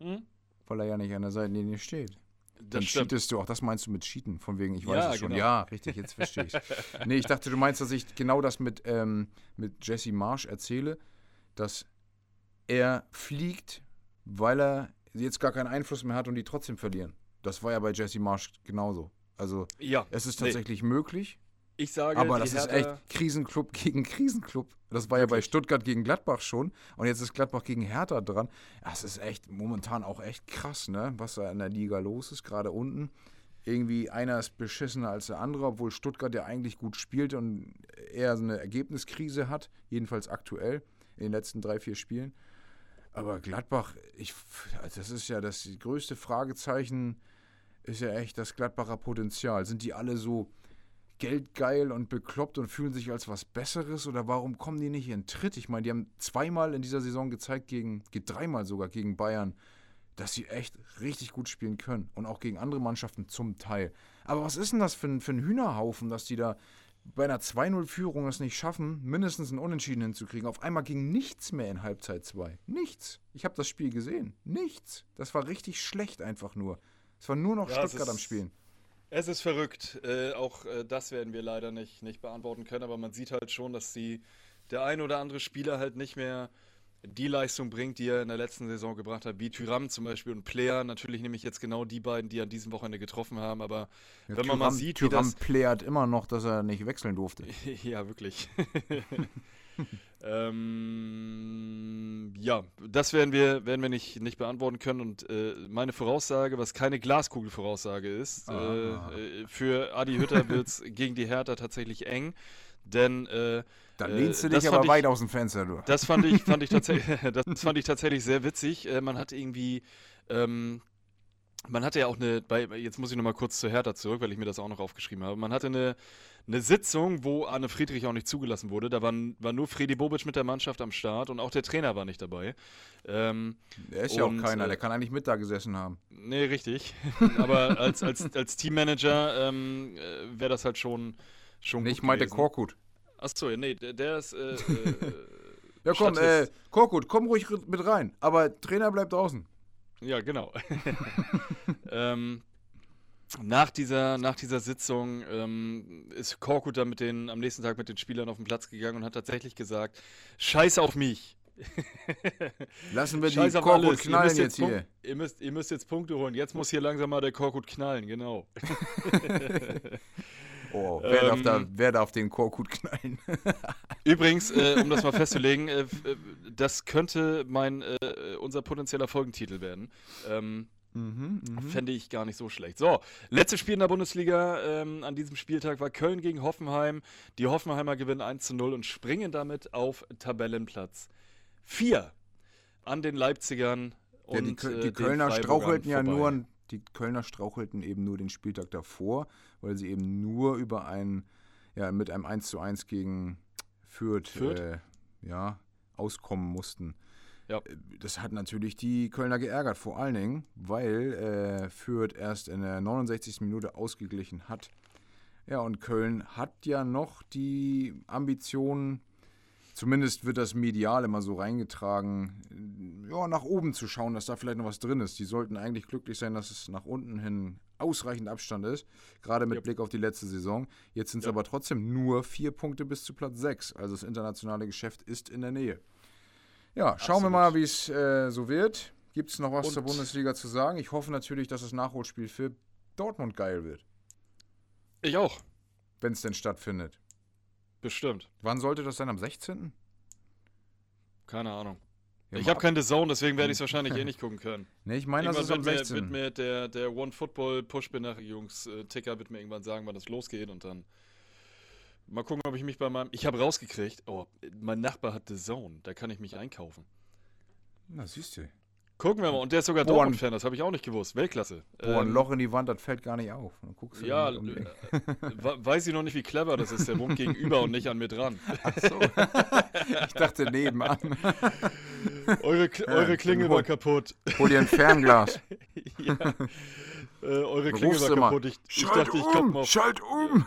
Hm? Weil er ja nicht an der Seitenlinie steht. Dann Das stimmt. cheatest du auch, das meinst du mit cheaten, von wegen, ich weiß Ja, es schon. genau. Ja, richtig, jetzt verstehe ich Nee, ich dachte, du meinst, dass ich genau das mit, ähm, mit Jesse Marsch erzähle, dass er fliegt, weil er jetzt gar keinen Einfluss mehr hat und die trotzdem verlieren. Das war ja bei Jesse Marsch genauso. Also, Ja, es ist nee, tatsächlich möglich, ich sage, aber das ist echt Krisenclub gegen Krisenclub. Das war ja bei. Stuttgart gegen Gladbach schon. Und jetzt ist Gladbach gegen Hertha dran. Das ist echt momentan auch echt krass, ne? Was da in der Liga los ist, gerade unten. Irgendwie einer ist beschissener als der andere, obwohl Stuttgart ja eigentlich gut spielt und eher so eine Ergebniskrise hat. Jedenfalls aktuell in den letzten drei, vier Spielen. Aber Gladbach, ich, das ist ja das größte Fragezeichen, ist ja echt das Gladbacher Potenzial. Sind die alle so geldgeil und bekloppt und fühlen sich als was Besseres oder warum kommen die nicht in Tritt? Ich meine, die haben zweimal in dieser Saison gezeigt, gegen, geht dreimal sogar gegen Bayern, dass sie echt richtig gut spielen können und auch gegen andere Mannschaften zum Teil. Aber was ist denn das für ein, für ein Hühnerhaufen, dass die da bei einer 2-0-Führung es nicht schaffen, mindestens einen Unentschieden hinzukriegen? Auf einmal ging nichts mehr in Halbzeit 2. Nichts. Ich habe das Spiel gesehen. Nichts. Das war richtig schlecht einfach nur. Es war nur noch Ja, Stuttgart am Spielen. Es ist verrückt. Äh, auch äh, das werden wir leider nicht, nicht beantworten können, aber man sieht halt schon, dass die, der ein oder andere Spieler halt nicht mehr die Leistung bringt, die er in der letzten Saison gebracht hat, wie Tyram zum Beispiel und Player. Natürlich nehme ich jetzt genau die beiden, die an diesem Wochenende getroffen haben, aber Ja, wenn man mal Thuram- sieht, Thuram das. plärt immer noch, dass er nicht wechseln durfte. Ja, wirklich. ähm, ja, das werden wir, werden wir nicht, nicht beantworten können. Und äh, meine Voraussage, was keine Glaskugelvoraussage ist, Ah. äh, äh, für Adi Hütter wird es gegen die Hertha tatsächlich eng. denn äh, Da äh, lehnst du dich aber ich- weit aus dem Fenster, du. das fand ich, fand ich tatsächlich, das fand ich tatsächlich sehr witzig. Äh, man hat irgendwie, ähm, man hatte ja auch eine, bei, jetzt muss ich nochmal kurz zu Hertha zurück, weil ich mir das auch noch aufgeschrieben habe. Man hatte eine, eine Sitzung, wo Anne Friedrich auch nicht zugelassen wurde. Da waren, war nur Fredi Bobic mit der Mannschaft am Start und auch der Trainer war nicht dabei. Ähm, Der ist ja auch keiner, äh, der kann eigentlich mit da gesessen haben. nee, richtig. Aber als, als, als Teammanager ähm, äh, wäre das halt schon, schon Nee, gut ich meinte. Korkut. Achso, nee, der, der ist. Äh, äh, Ja, komm, äh. Korkut, komm ruhig mit rein. Aber Trainer bleibt draußen. Ja, genau. ähm, nach, dieser, nach dieser Sitzung ähm, ist Korkut dann mit den, am nächsten Tag mit den Spielern auf den Platz gegangen und hat tatsächlich gesagt: Scheiß auf mich. Lassen wir die Scheiß auf Korkut. Ihr knallen müsst, jetzt Punkt- hier. ihr, müsst, ihr müsst jetzt Punkte holen. Jetzt muss hier langsam mal der Korkut knallen, genau. Oh, wer, darf Ähm, da, wer darf den Korkut knallen? Übrigens, äh, um das mal festzulegen, äh, äh, das könnte mein äh, unser potenzieller Folgentitel werden. Ähm, mhm, mhm. Fände ich gar nicht so schlecht. So, letztes Spiel in der Bundesliga ähm, an diesem Spieltag war Köln gegen Hoffenheim. Die Hoffenheimer gewinnen 1 zu 0 und springen damit auf Tabellenplatz 4 an den Leipzigern. Ja, Und, die, äh, die den Kölner Freiburgern strauchelten ja vorbei. nur, die Kölner strauchelten eben nur den Spieltag davor, weil sie eben nur über ein, ja, mit einem 1 zu 1 gegen Fürth, Fürth? Äh, ja, auskommen mussten. Ja. Das hat natürlich die Kölner geärgert, vor allen Dingen, weil äh, Fürth erst in der 69. Minute ausgeglichen hat. Ja, und Köln hat ja noch die Ambition, zumindest wird das medial immer so reingetragen, ja, nach oben zu schauen, dass da vielleicht noch was drin ist. Die sollten eigentlich glücklich sein, dass es nach unten hin ausreichend Abstand ist, gerade mit Ja. Blick auf die letzte Saison. Jetzt sind es Ja. aber trotzdem nur vier Punkte bis zu Platz sechs. Also das internationale Geschäft ist in der Nähe. Ja, schauen wir Absolut. mal, wie es äh, so wird. Gibt es noch was Und- zur Bundesliga zu sagen? Ich hoffe natürlich, dass das Nachholspiel für Dortmund geil wird, Ich auch, wenn es denn stattfindet. bestimmt. Wann sollte das sein? Am 16.? Keine Ahnung. Ja, ich habe keine Zone, deswegen werde ich es wahrscheinlich eh nicht gucken können. Nee, ich meine, das ist am Irgendwann wird, 16. mir, wird mir der, der One Football Push-Benachrichtigungsticker wird mir irgendwann sagen, wann das losgeht und dann mal gucken, ob ich mich bei meinem. Ich habe rausgekriegt, oh, mein Nachbar hat The Zone, da kann ich mich einkaufen. Na, siehst du. Gucken wir mal, und der ist sogar Boah, Dortmund-Fan, das habe ich auch nicht gewusst. Weltklasse. Boah, ein Ähm, Loch in die Wand, das fällt gar nicht auf. Dann guckst du Ja, um äh, we- weiß ich noch nicht, wie clever das ist. Der wohnt gegenüber und nicht an mir dran. Ach so. ich dachte nebenan. Eure, Kl- Ja, eure Klingel war kaputt. Hol dir ein Fernglas. ja. äh, eure Klingel war kaputt. Ich, ich dachte, ich komme um! auf. Schalt um!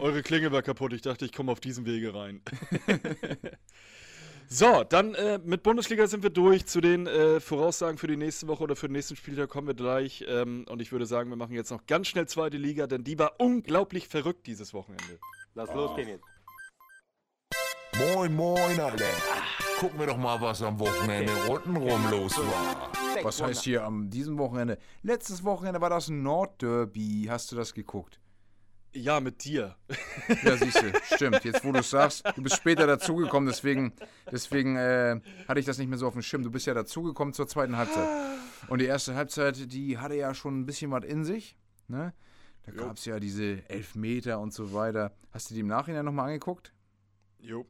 Eure Klinge war kaputt. Ich dachte, ich komme auf diesem Wege rein. so, dann äh, mit Bundesliga sind wir durch. Zu den äh, Voraussagen für die nächste Woche oder für den nächsten Spieltag kommen wir gleich. Ähm, und ich würde sagen, wir machen jetzt noch ganz schnell zweite Liga, denn die war unglaublich verrückt dieses Wochenende. Lass losgehen jetzt. Moin, moin, alle. Gucken wir doch mal, was am Wochenende untenrum los war. Was heißt hier am diesem Wochenende? Letztes Wochenende war das Nordderby. Hast du das geguckt? Ja, mit dir. Ja, siehst du, stimmt. Jetzt, wo du es sagst, du bist später dazugekommen, deswegen, deswegen äh, hatte ich das nicht mehr so auf dem Schirm. Du bist ja dazugekommen zur zweiten Halbzeit. Und die erste Halbzeit, die hatte ja schon ein bisschen was in sich. Ne? Da gab es ja diese Elfmeter und so weiter. Hast du die im Nachhinein nochmal angeguckt? Jo.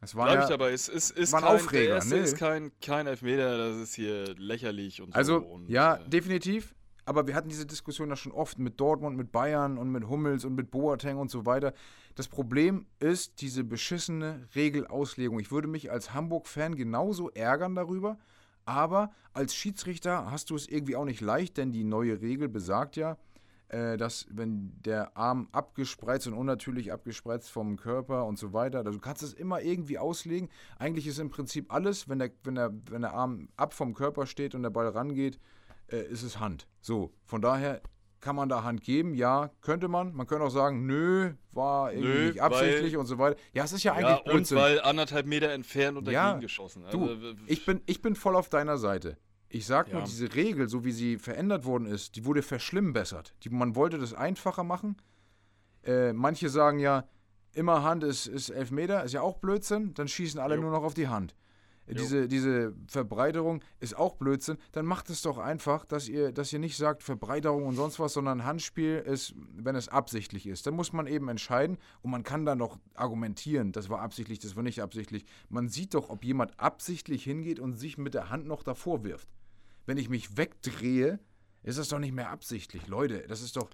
Das war Bleib ja, ich dabei. Es ist, ist, kein, Aufreger, der erste ne? ist kein, kein Elfmeter, das ist hier lächerlich und so. Also, und, ja, äh, definitiv. Aber wir hatten diese Diskussion ja schon oft mit Dortmund, mit Bayern und mit Hummels und mit Boateng und so weiter. Das Problem ist diese beschissene Regelauslegung. Ich würde mich als Hamburg-Fan genauso ärgern darüber. Aber als Schiedsrichter hast du es irgendwie auch nicht leicht, denn die neue Regel besagt ja, äh, dass wenn der Arm abgespreizt und unnatürlich abgespreizt vom Körper und so weiter, also du kannst es immer irgendwie auslegen. Eigentlich ist im Prinzip alles, wenn der, wenn der, wenn der Arm ab vom Körper steht und der Ball rangeht, äh, ist es Hand. So, von daher kann man da Hand geben, ja, könnte man. Man könnte auch sagen, nö, war irgendwie Nö, nicht absichtlich weil- und so weiter. Ja, es ist ja ja, eigentlich und Blödsinn. weil anderthalb Meter entfernt und Ja, dagegen geschossen. Du, Also, w- ich bin, ich bin voll auf deiner Seite. Ich sag nur, Ja. diese Regel, so wie sie verändert worden ist, die wurde verschlimmbessert. Die, man wollte das einfacher machen. Äh, manche sagen ja, immer Hand ist, ist Elfmeter, ist ja auch Blödsinn, dann schießen alle Jo. nur noch auf die Hand. Diese, diese Verbreiterung ist auch Blödsinn. Dann macht es doch einfach, dass ihr, dass ihr nicht sagt Verbreiterung und sonst was, sondern Handspiel ist, wenn es absichtlich ist. Dann muss man eben entscheiden und man kann dann noch argumentieren, das war absichtlich, das war nicht absichtlich. Man sieht doch, ob jemand absichtlich hingeht und sich mit der Hand noch davor wirft. Wenn ich mich wegdrehe, ist das doch nicht mehr absichtlich. Leute, das ist doch.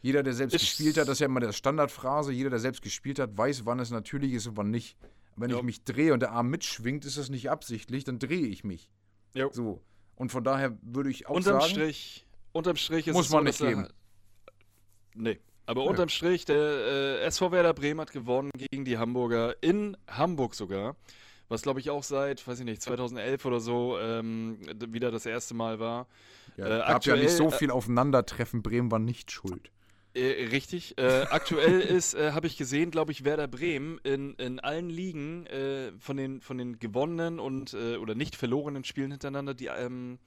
Jeder, der selbst Ich- gespielt hat, das ist ja immer der Standardphrase, jeder, der selbst gespielt hat, weiß, wann es natürlich ist und wann nicht. Wenn Ja. ich mich drehe und der Arm mitschwingt, ist das nicht absichtlich, dann drehe ich mich. Jo. So. Und von daher würde ich auch unterm sagen, Strich, unterm Strich ist Muss es man so, nicht dass er- geben. Nee. Aber unterm Strich, der äh, SV Werder Bremen hat gewonnen gegen die Hamburger, in Hamburg sogar. Was glaube ich auch seit, weiß ich nicht, 2011 oder so ähm, wieder das erste Mal war. ja, äh, gab ja aktuell, nicht so äh, viel Aufeinandertreffen, Bremen war nicht schuld. Äh, richtig. Äh, aktuell ist, äh, habe ich gesehen, glaube ich, Werder Bremen in, in allen Ligen äh, von, den, von den gewonnenen und äh, oder nicht verlorenen Spielen hintereinander, die, ähm,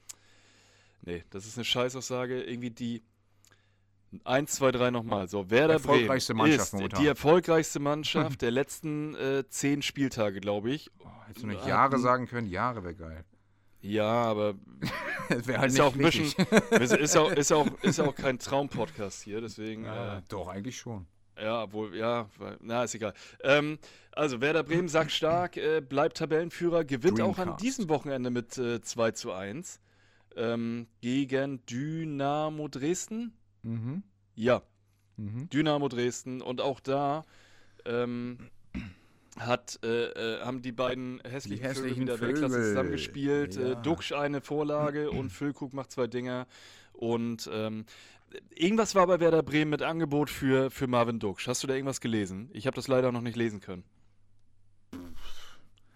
nee, das ist eine Scheißaussage, irgendwie die 1, 2, 3 nochmal. So, Werder Bremen ist momentan. die erfolgreichste Mannschaft der letzten äh, zehn Spieltage, glaube ich. Oh, hättest du nicht Ah, Jahre die- sagen können? Jahre wäre geil. Ja, aber Das halt ist ja auch ein bisschen, ist auch, ist auch, ist auch kein Traumpodcast hier, deswegen. Ja, Äh, doch, eigentlich schon. Ja, wohl, ja, na, ist egal. Ähm, also, Werder Bremen sagt stark, äh, bleibt Tabellenführer, gewinnt auch an Dreamcast. diesem Wochenende mit äh, 2 zu 1 ähm, gegen Dynamo Dresden. Mhm. Ja, Mhm. Dynamo Dresden. Und auch da ähm, hat, äh, äh, haben die beiden hässlichen, hässlichen Vögel wieder Weltklasse Vögel, zusammengespielt. ja. Äh, Duxch eine Vorlage und Füllkrug macht zwei Dinger. Und ähm, irgendwas war bei Werder Bremen mit Angebot für, für Marvin Duxch. Hast du da irgendwas gelesen? Ich habe das leider noch nicht lesen können.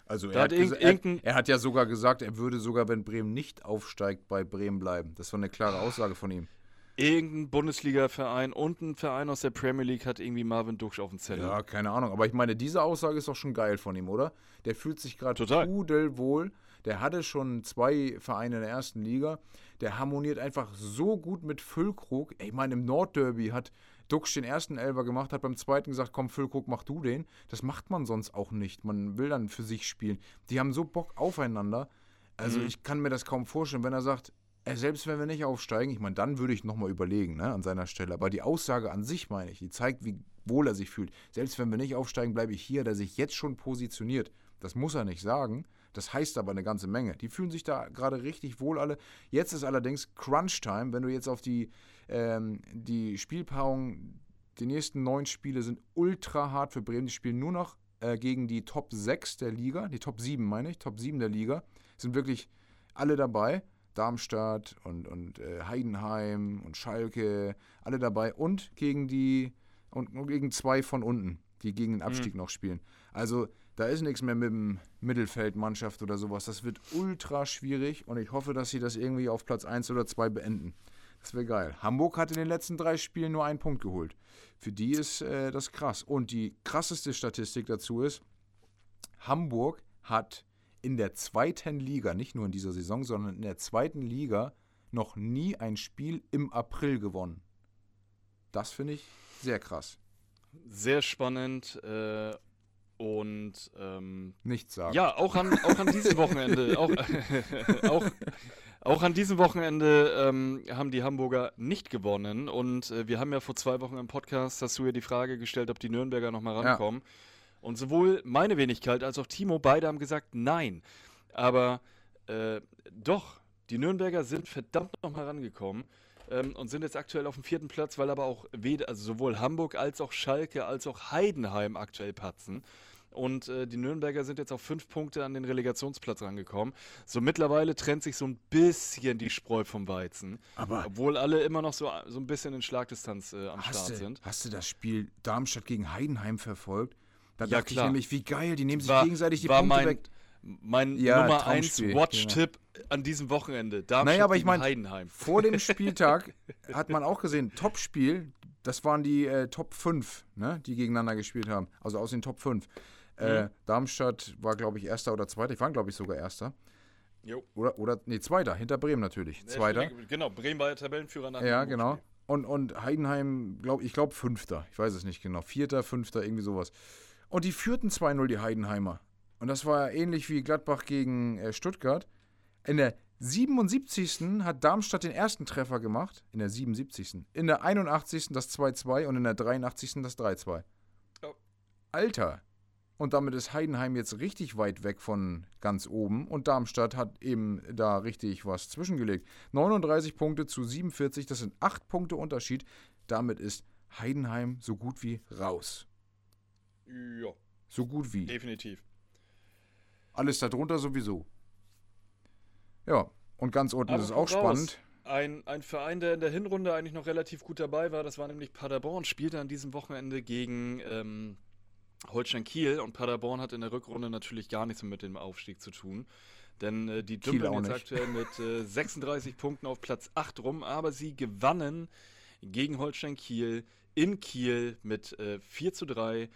Also er hat er, er hat ja sogar gesagt, er würde sogar, wenn Bremen nicht aufsteigt, bei Bremen bleiben. Das war eine klare Aussage von ihm. Irgendein Bundesliga-Verein und ein Verein aus der Premier League hat irgendwie Marvin Duxch auf dem Zettel. Ja, keine Ahnung. Aber ich meine, diese Aussage ist doch schon geil von ihm, oder? Der fühlt sich gerade pudelwohl. Der hatte schon zwei Vereine in der ersten Liga. Der harmoniert einfach so gut mit Füllkrug. Ich meine, im Nordderby hat Duxch den ersten Elfer gemacht, hat beim zweiten gesagt, komm Füllkrug, mach du den. Das macht man sonst auch nicht. Man will dann für sich spielen. Die haben so Bock aufeinander. Also Mhm. ich kann mir das kaum vorstellen, wenn er sagt, selbst wenn wir nicht aufsteigen, ich meine, dann würde ich nochmal überlegen, ne, an seiner Stelle. Aber die Aussage an sich, meine ich, die zeigt, wie wohl er sich fühlt. Selbst wenn wir nicht aufsteigen, bleibe ich hier, der sich jetzt schon positioniert. Das muss er nicht sagen. Das heißt aber eine ganze Menge. Die fühlen sich da gerade richtig wohl alle. Jetzt ist allerdings Crunch-Time. Wenn du jetzt auf die, ähm, die Spielpaarung, die nächsten neun Spiele sind ultra hart für Bremen. Die spielen nur noch äh, gegen die Top 6 der Liga, die Top 7 meine ich, Top 7 der Liga. Sind wirklich alle dabei. Darmstadt und, und äh, Heidenheim und Schalke, alle dabei. Und gegen die, und, und gegen zwei von unten, die gegen den Abstieg noch spielen. Also da ist nichts mehr mit dem Mittelfeldmannschaft oder sowas. Das wird ultra schwierig und ich hoffe, dass sie das irgendwie auf Platz 1 oder 2 beenden. Das wäre geil. Hamburg hat in den letzten drei Spielen nur einen Punkt geholt. Für die ist äh, das krass. Und die krasseste Statistik dazu ist, Hamburg hat in der zweiten Liga, nicht nur in dieser Saison, sondern in der zweiten Liga noch nie ein Spiel im April gewonnen. Das finde ich sehr krass. Sehr spannend. Äh, und ähm, Nichts sagen. ja, auch an, auch an diesem Wochenende, auch, auch, auch an diesem Wochenende ähm, haben die Hamburger nicht gewonnen. Und äh, wir haben ja vor zwei Wochen im Podcast, hast du ja die Frage gestellt, ob die Nürnberger nochmal Ja. Und sowohl meine Wenigkeit als auch Timo, beide haben gesagt, nein. Aber äh, doch, die Nürnberger sind verdammt nochmal rangekommen ähm, und sind jetzt aktuell auf dem vierten Platz, weil aber auch weder, also sowohl Hamburg als auch Schalke als auch Heidenheim aktuell patzen. Und äh, die Nürnberger sind jetzt auf fünf Punkte an den Relegationsplatz rangekommen. So mittlerweile trennt sich so ein bisschen die Spreu vom Weizen. Aber Obwohl alle immer noch so, so ein bisschen in Schlagdistanz äh, am Start du, sind. hast du das Spiel Darmstadt gegen Heidenheim verfolgt? Da Ja, dachte klar. ich nämlich, wie geil, die nehmen sich War- gegenseitig die war Punkte mein- weg. Mein Ja, Nummer 1 Traumspiel, Watch-Tipp an diesem Wochenende. Darmstadt Naja, aber ich gegen mein- Heidenheim. Vor dem Spieltag hat man auch gesehen, Top-Spiel, das waren die äh, Top 5, ne, die gegeneinander gespielt haben. Also aus den Top 5. Äh, Mhm. Darmstadt war, glaube ich, Erster oder Zweiter. Die waren, glaube ich, sogar Erster. Jo. Oder, oder, nee, Zweiter, hinter Bremen natürlich. Zweiter. Genau, Bremen war ja Tabellenführer nach Ja, genau. Und, und Heidenheim, glaub, ich glaube, Fünfter. Ich weiß es nicht genau. Vierter, Fünfter, irgendwie sowas. Und die führten 2-0, die Heidenheimer. Und das war ähnlich wie Gladbach gegen äh, Stuttgart. In der 77. hat Darmstadt den ersten Treffer gemacht. In der 77. In der 81. das 2-2 und in der 83. das 3-2. Oh. Alter. Und damit ist Heidenheim jetzt richtig weit weg von ganz oben. Und Darmstadt hat eben da richtig was zwischengelegt. 39 Punkte zu 47, das sind 8 Punkte Unterschied. Damit ist Heidenheim so gut wie raus. Ja, So gut wie. definitiv. Alles darunter sowieso. Ja, und ganz unten ist es auch raus. spannend. Ein, ein Verein, der in der Hinrunde eigentlich noch relativ gut dabei war, das war nämlich Paderborn, spielte an diesem Wochenende gegen ähm, Holstein Kiel und Paderborn hat in der Rückrunde natürlich gar nichts mehr mit dem Aufstieg zu tun. Denn äh, die dümpeln jetzt nicht. aktuell mit äh, 36 Punkten auf Platz 8 rum, aber sie gewannen gegen Holstein Kiel in Kiel mit äh, 4 zu 3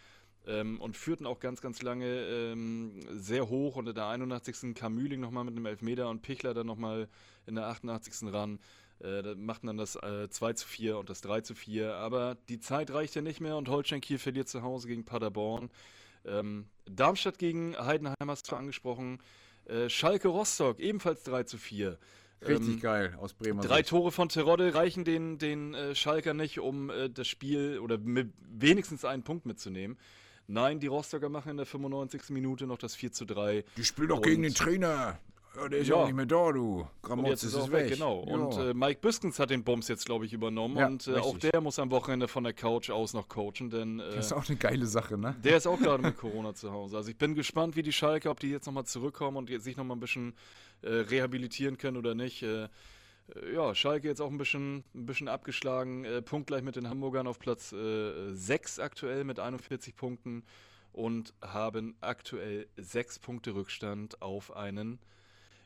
ähm, und führten auch ganz, ganz lange ähm, sehr hoch. Und in der 81. kam Mühling nochmal mit einem Elfmeter und Pichler dann nochmal in der 88. ran. Äh, da machten dann das äh, 2 zu 4 und das 3 zu 4. Aber die Zeit reichte nicht mehr und Holstein Kiel verliert zu Hause gegen Paderborn. Ähm, Darmstadt gegen Heidenheim hast du angesprochen. Äh, Schalke Rostock ebenfalls 3 zu 4. Richtig Ähm, geil aus Bremer Drei Sicht. Tore von Terodde reichen den, den äh, Schalker nicht, um äh, das Spiel oder mit wenigstens einen Punkt mitzunehmen. Nein, die Rostocker machen in der 95. Minute noch das 4 zu 3. Die spielen doch gegen den Trainer. Ja, der ist ja auch nicht mehr da, du. Und Gramotz jetzt ist er auch weg, genau. Ja. Und äh, Mike Biskens hat den Bums jetzt, glaube ich, übernommen. Ja, und äh, auch der muss am Wochenende von der Couch aus noch coachen, denn äh, das ist auch eine geile Sache, ne? der ist auch gerade mit Corona zu Hause. Also ich bin gespannt, wie die Schalke, ob die jetzt nochmal zurückkommen und sich nochmal ein bisschen äh, rehabilitieren können oder nicht. Äh, ja, Schalke jetzt auch ein bisschen, ein bisschen abgeschlagen. Äh, punktgleich mit den Hamburgern auf Platz äh, 6 aktuell mit 41 Punkten und haben aktuell 6 Punkte Rückstand auf einen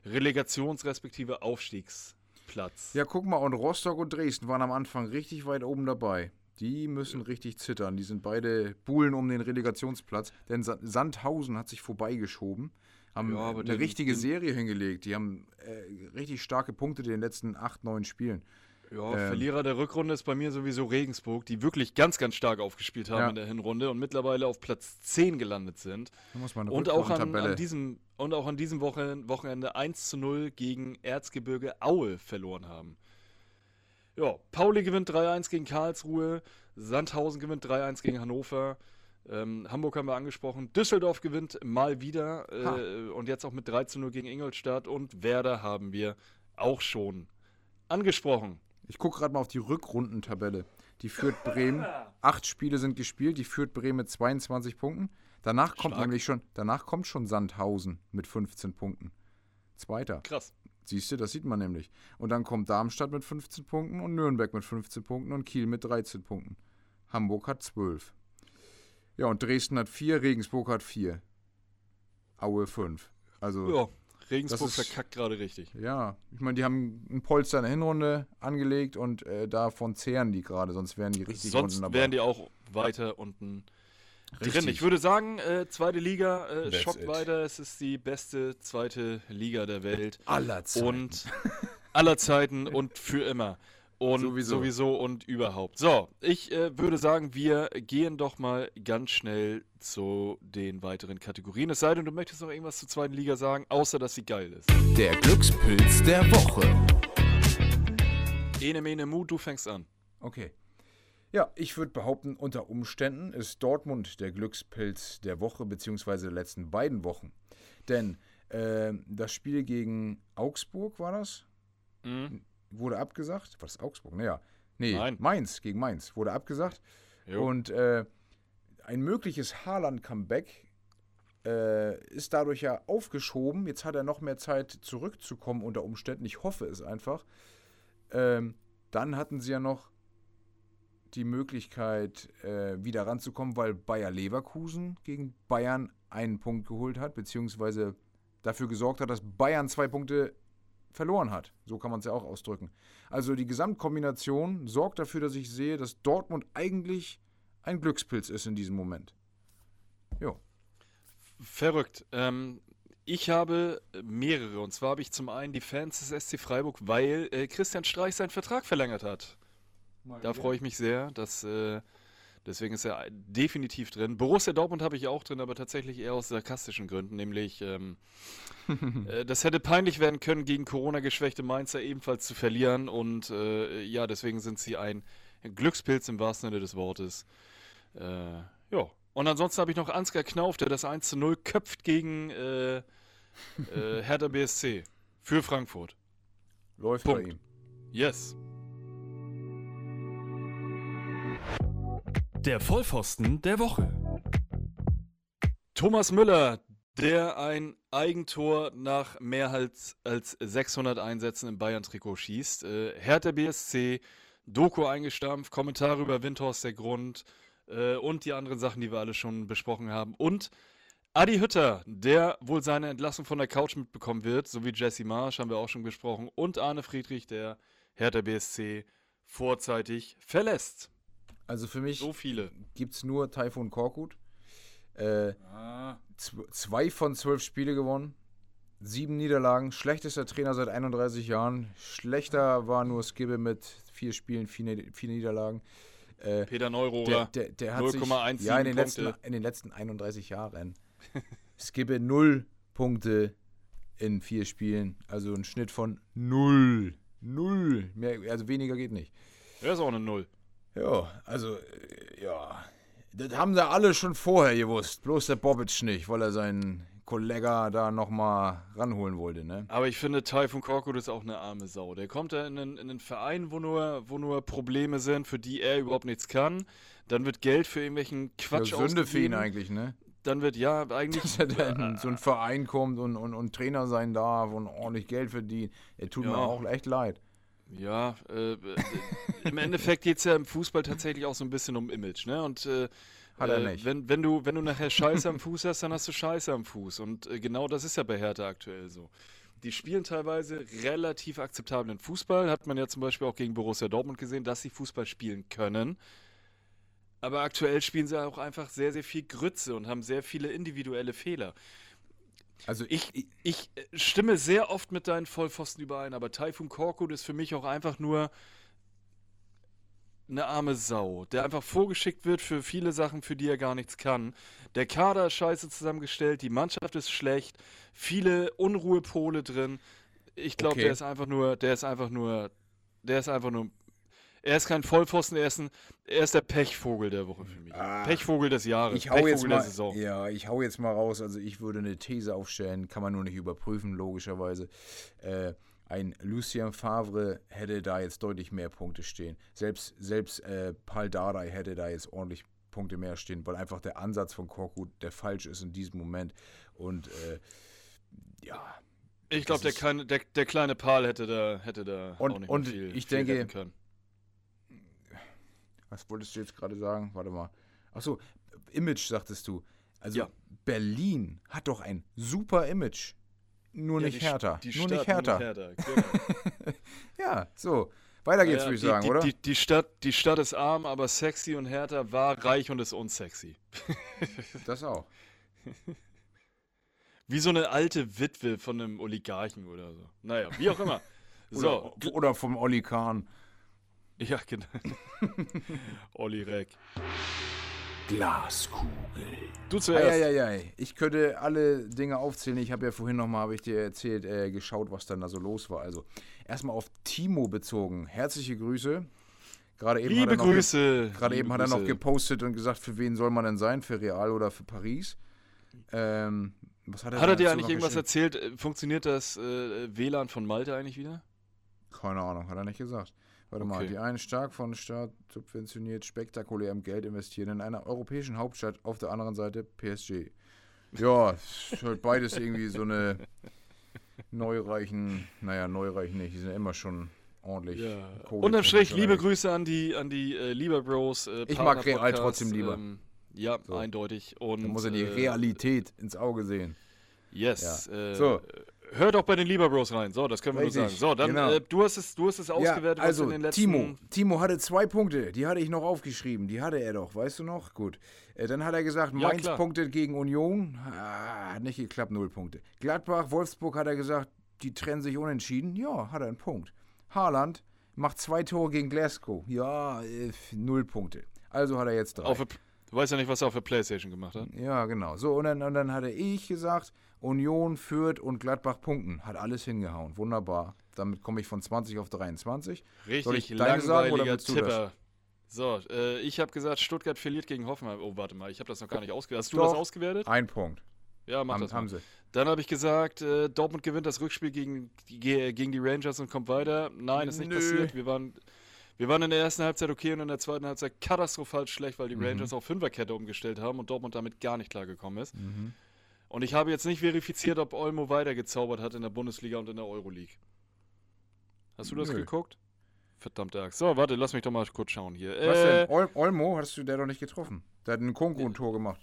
Relegations- respektive Aufstiegsplatz. Ja, guck mal, und Rostock und Dresden waren am Anfang richtig weit oben dabei. Die müssen richtig zittern. Die sind beide Buhlen um den Relegationsplatz. Denn Sa- Sandhausen hat sich vorbeigeschoben. Haben Ja, aber eine den- richtige den- Serie hingelegt. Die haben äh, richtig starke Punkte in den letzten acht, neun Spielen. Ja, Ähm, Verlierer der Rückrunde ist bei mir sowieso Regensburg, die wirklich ganz, ganz stark aufgespielt haben Ja. in der Hinrunde und mittlerweile auf Platz 10 gelandet sind. Da muss man eine Und auch, an, an diesem, und auch an diesem Wochen, Wochenende 1 zu 0 gegen Erzgebirge Aue verloren haben. Ja, Pauli gewinnt 3-1 gegen Karlsruhe, Sandhausen gewinnt 3-1 gegen Hannover, ähm, Hamburg haben wir angesprochen, Düsseldorf gewinnt mal wieder äh, und jetzt auch mit 3 zu 0 gegen Ingolstadt und Werder haben wir auch schon angesprochen. Ich gucke gerade mal auf die Rückrundentabelle. Die führt Bremen. Acht Spiele sind gespielt. Die führt Bremen mit 22 Punkten. Danach kommt Stark. nämlich schon, danach kommt schon Sandhausen mit 15 Punkten. Zweiter. Krass. Siehst du, das sieht man nämlich. Und dann kommt Darmstadt mit 15 Punkten und Nürnberg mit 15 Punkten und Kiel mit 13 Punkten. Hamburg hat 12. Ja, und Dresden hat 4, Regensburg hat 4. Aue 5. Also, Ja, Regensburg Das ist- verkackt gerade richtig. ja, ich meine, die haben ein Polster in der Hinrunde angelegt und äh, davon zehren die gerade, sonst wären die richtig Sonst unten dabei. wären die auch weiter unten drin. Richtig. Ich würde sagen, äh, zweite Liga äh, schockt it. weiter. Es ist die beste zweite Liga der Welt. aller Zeiten. Und aller Zeiten und für immer. Und Sowieso. sowieso, und überhaupt. So, ich äh, würde sagen, wir gehen doch mal ganz schnell zu den weiteren Kategorien. Es sei denn, du möchtest noch irgendwas zur zweiten Liga sagen, außer dass sie geil ist. Der Glückspilz der Woche. Ene mene mu, du fängst an. Okay. Ja, ich würde behaupten, unter Umständen ist Dortmund der Glückspilz der Woche, beziehungsweise der letzten beiden Wochen. Denn äh, das Spiel gegen Augsburg war das, Mhm. Wurde abgesagt. War das Augsburg? Naja. Nee, Nein. Mainz gegen Mainz wurde abgesagt. Jo. Und äh, ein mögliches Haaland-Comeback äh, ist dadurch ja aufgeschoben. Jetzt hat er noch mehr Zeit zurückzukommen unter Umständen. Ich hoffe es einfach. Ähm, dann hatten sie ja noch die Möglichkeit, äh, wieder ranzukommen, weil Bayer Leverkusen gegen Bayern einen Punkt geholt hat, beziehungsweise dafür gesorgt hat, dass Bayern zwei Punkte verloren hat. So kann man es ja auch ausdrücken. Also die Gesamtkombination sorgt dafür, dass ich sehe, dass Dortmund eigentlich ein Glückspilz ist in diesem Moment. Jo. Verrückt. Ähm, ich habe mehrere. Und zwar habe ich zum einen die Fans des SC Freiburg, weil äh, Christian Streich seinen Vertrag verlängert hat. Da freue ich mich sehr, dass, äh, Deswegen ist er definitiv drin. Borussia Dortmund habe ich auch drin, aber tatsächlich eher aus sarkastischen Gründen, nämlich ähm, äh, das hätte peinlich werden können, gegen Corona-geschwächte Mainzer ebenfalls zu verlieren. Und äh, ja, deswegen sind sie ein Glückspilz im wahrsten Sinne des Wortes. Äh, ja. Und ansonsten habe ich noch Ansgar Knauf, der das 1 zu 0 köpft gegen äh, äh, Hertha BSC für Frankfurt. Läuft Punkt. bei ihm. Yes. Der Vollpfosten der Woche. Thomas Müller, der ein Eigentor nach mehr als, als 600 Einsätzen im Bayern-Trikot schießt. Äh, Hertha BSC, Doku eingestampft, Kommentare über Windhorst der Grund äh, und die anderen Sachen, die wir alle schon besprochen haben. Und Adi Hütter, der wohl seine Entlassung von der Couch mitbekommen wird, sowie Jesse Marsch, haben wir auch schon besprochen. Und Arne Friedrich, der Hertha BSC vorzeitig verlässt. Also für mich So gibt es nur Taifun Korkut. Äh, Ah. zw- zwei von zwölf Spiele gewonnen. Sieben Niederlagen. Schlechtester Trainer seit 31 Jahren. Schlechter war nur Skibbe mit vier Spielen, vier, Nied- vier Niederlagen. Äh, Peter Neurohrer. der, der hat sich 0,17 ja, in, den letzten, Punkte. in den letzten 31 Jahren. Skibbe null Punkte in vier Spielen. Also ein Schnitt von null. Null. Mehr, also weniger geht nicht. Er ist auch eine Null. Ja, also, äh, ja. Das haben sie alle schon vorher gewusst. Bloß der Bobic nicht, weil er seinen Kollega da nochmal ranholen wollte, ne? Aber ich finde, Taifun Korkut ist auch eine arme Sau. Der kommt da in einen, in einen Verein, wo nur, wo nur Probleme sind, für die er überhaupt nichts kann. Dann wird Geld für irgendwelchen Quatsch ja, Sünde für ihn eigentlich, ne? Dann wird, ja, eigentlich. Dass er dann in so ein Verein kommt und, und, und Trainer sein darf und ordentlich Geld verdient. Er tut mir Ja. auch echt leid. Ja, äh, äh, im Endeffekt geht es ja im Fußball tatsächlich auch so ein bisschen um Image, ne? Und äh, Hat er äh, nicht. Wenn, wenn, du, wenn du nachher Scheiße am Fuß hast, dann hast du Scheiße am Fuß. Und äh, genau das ist ja bei Hertha aktuell so. Die spielen teilweise relativ akzeptablen Fußball. Hat man ja zum Beispiel auch gegen Borussia Dortmund gesehen, dass sie Fußball spielen können. Aber aktuell spielen sie auch einfach sehr, sehr viel Grütze und haben sehr viele individuelle Fehler. Also Ich, ich äh, stimme sehr oft mit deinen Vollpfosten überein, aber Taifun Korkut ist für mich auch einfach nur eine arme Sau, der einfach vorgeschickt wird für viele Sachen, für die er gar nichts kann. Der Kader ist scheiße zusammengestellt, die Mannschaft ist schlecht, viele Unruhepole drin. Ich glaube, Okay. der ist einfach nur, der ist einfach nur, der ist einfach nur, er ist kein Vollpfosten, er ist, ein, er ist der Pechvogel der Woche für mich. Ah. Pechvogel des Jahres, ich hau Pechvogel jetzt der mal, Saison. ja, ich hau jetzt mal raus. Also ich würde eine These aufstellen, kann man nur nicht überprüfen, logischerweise. Äh, ein Lucien Favre hätte da jetzt deutlich mehr Punkte stehen. Selbst, selbst äh, Paul Dardai hätte da jetzt ordentlich Punkte mehr stehen, weil einfach der Ansatz von Korkut der falsch ist in diesem Moment. Und äh, ja, Ich glaube, der, der, der kleine Paul hätte da, hätte da Und- auch nicht und viel, ich viel denke- können. Was wolltest du jetzt gerade sagen? Warte mal. Achso, Image sagtest du. Also Ja. Berlin hat doch ein super Image. Nur Ja, nicht die, härter. Die nur Stadt, nicht härter. Nur nicht härter. Genau. Ja, so. Weiter geht's, Ja, würde ich die, sagen, die, oder? Die, Stadt, die Stadt ist arm, aber sexy und härter war reich und ist unsexy. das auch. Wie so eine alte Witwe von einem Oligarchen oder so. Naja, wie auch immer. So, Oder, oder vom Olli Kahn. Ja, genau. Olli Reck. Glaskugel. Du zuerst. Eieiei. Ich könnte alle Dinge aufzählen. Ich habe ja vorhin nochmal, habe ich dir erzählt, äh, geschaut, was dann da so los war. Also erstmal auf Timo bezogen. Herzliche Grüße. Gerade eben hat Liebe er noch Grüße. Gerade eben hat er noch Grüße. gepostet und gesagt, für wen soll man denn sein? Für Real oder für Paris? Ähm, was hat er, Hat er dir eigentlich irgendwas erzählt? Äh, Funktioniert das äh, WLAN von Malte eigentlich wieder? Keine Ahnung, hat er nicht gesagt. Warte mal, Okay. die einen stark von Staat subventioniert, spektakulärem Geld investieren in einer europäischen Hauptstadt, auf der anderen Seite PSG. Ja, ist halt beides irgendwie so eine neureichen, naja, neureich nicht, die sind ja immer schon ordentlich. Kohle- Unterm Strich, liebe Grüße an die, an die äh, Lieber Bros. Äh, Ich mag Real trotzdem lieber. Ähm, ja, So. eindeutig. Und, Da muss er die äh, Realität ins Auge sehen. Yes. Ja. Äh, So. Hört auch bei den Lieber Bros rein. So, das können wir Richtig, nur sagen. So, dann, genau. äh, du, hast es, du hast es ausgewertet, ja, also was in den letzten... Timo, Timo hatte zwei Punkte, die hatte ich noch aufgeschrieben, die hatte er doch, weißt du noch? Gut. Äh, dann hat er gesagt, Ja, Mainz klar. punktet gegen Union, ah, hat nicht geklappt, null Punkte. Gladbach, Wolfsburg hat er gesagt, die trennen sich unentschieden, ja, hat er einen Punkt. Haaland macht zwei Tore gegen Glasgow, ja, äh, null Punkte. Also hat er jetzt drei. Auf du weißt ja nicht, was er auf der Playstation gemacht hat. Ja, genau. So, und dann, und dann hatte ich gesagt, Union, Fürth und Gladbach punkten. Hat alles hingehauen. Wunderbar. Damit komme ich von 20 auf 23. Richtig Soll ich deine sagen, oder willst du das? Tipper. So, äh, ich habe gesagt, Stuttgart verliert gegen Hoffenheim. Oh, warte mal, ich habe das noch gar nicht ausgewertet. Hast du Doch. das ausgewertet? Ein Punkt. Ja, mach Haben, das mal. haben sie. Dann habe ich gesagt, äh, Dortmund gewinnt das Rückspiel gegen gegen die Rangers und kommt weiter. Nein, ist nicht Nö. passiert. Wir waren, wir waren in der ersten Halbzeit okay und in der zweiten Halbzeit katastrophal schlecht, weil die Mhm. Rangers auf Fünferkette umgestellt haben und Dortmund damit gar nicht klargekommen ist. Mhm. Und ich habe jetzt nicht verifiziert, ob Olmo weitergezaubert hat in der Bundesliga und in der Euroleague. Hast du das Nö. geguckt? Verdammte Axt. So, warte, lass mich doch mal kurz schauen hier. Was Äh, denn? Ol Olmo, hast du der doch nicht getroffen? Der hat ein Kongo ein Tor gemacht.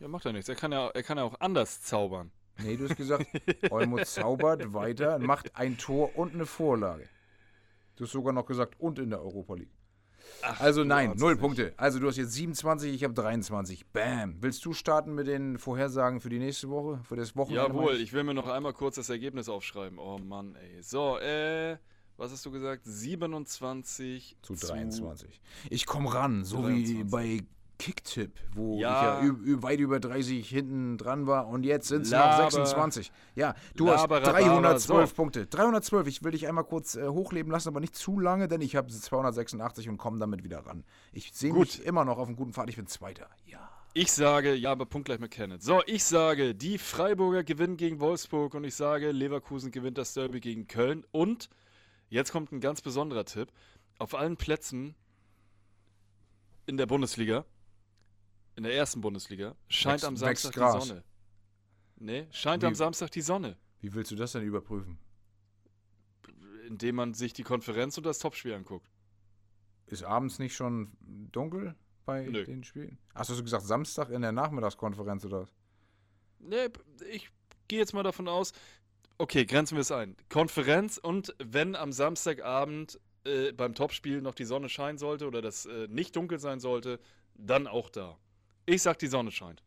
ja, macht ja nichts. Er kann ja, er kann ja auch anders zaubern. Nee, du hast gesagt, Olmo zaubert weiter, macht ein Tor und eine Vorlage. Du hast sogar noch gesagt, und in der Europa League. Ach, Also nein, null. Punkte. Also du hast jetzt 27, ich habe 23. Bam. Willst du starten mit den Vorhersagen für die nächste Woche? Für das Wochenende? Jawohl, ich? will mir noch einmal kurz das Ergebnis aufschreiben. Oh Mann, ey. So, äh, was hast du gesagt? 27 Zu 23. Ich komme ran, so 23. wie bei Kicktipp, wo Ja. ich ja weit über 30 hinten dran war und jetzt sind es noch Laber. 26. Ja, du Laber, hast Rhabarber, 312 so. Punkte. 312, ich will dich einmal kurz äh, hochleben lassen, aber nicht zu lange, denn ich habe 286 und komme damit wieder ran. Ich sehe Gut. mich immer noch auf einem guten Pfad, ich bin Zweiter. Ja. Ich sage, ja, aber Punkt gleich mit Kenneth. So, ich sage, die Freiburger gewinnen gegen Wolfsburg und ich sage, Leverkusen gewinnt das Derby gegen Köln. Und jetzt kommt ein ganz besonderer Tipp. Auf allen Plätzen in der Bundesliga, in der ersten Bundesliga, scheint Wächst- am Samstag die Sonne. Nee, scheint Wie- am Samstag die Sonne. Wie willst du das denn überprüfen? Indem man sich die Konferenz und das Topspiel anguckt. Ist abends nicht schon dunkel bei Nö. den Spielen? Hast du gesagt, Samstag in der Nachmittagskonferenz oder was? Nee, ich gehe jetzt mal davon aus, okay, grenzen wir es ein. Konferenz und wenn am Samstagabend äh, beim Topspiel noch die Sonne scheinen sollte oder das äh, nicht dunkel sein sollte, dann auch da. Ich sag, die Sonne scheint.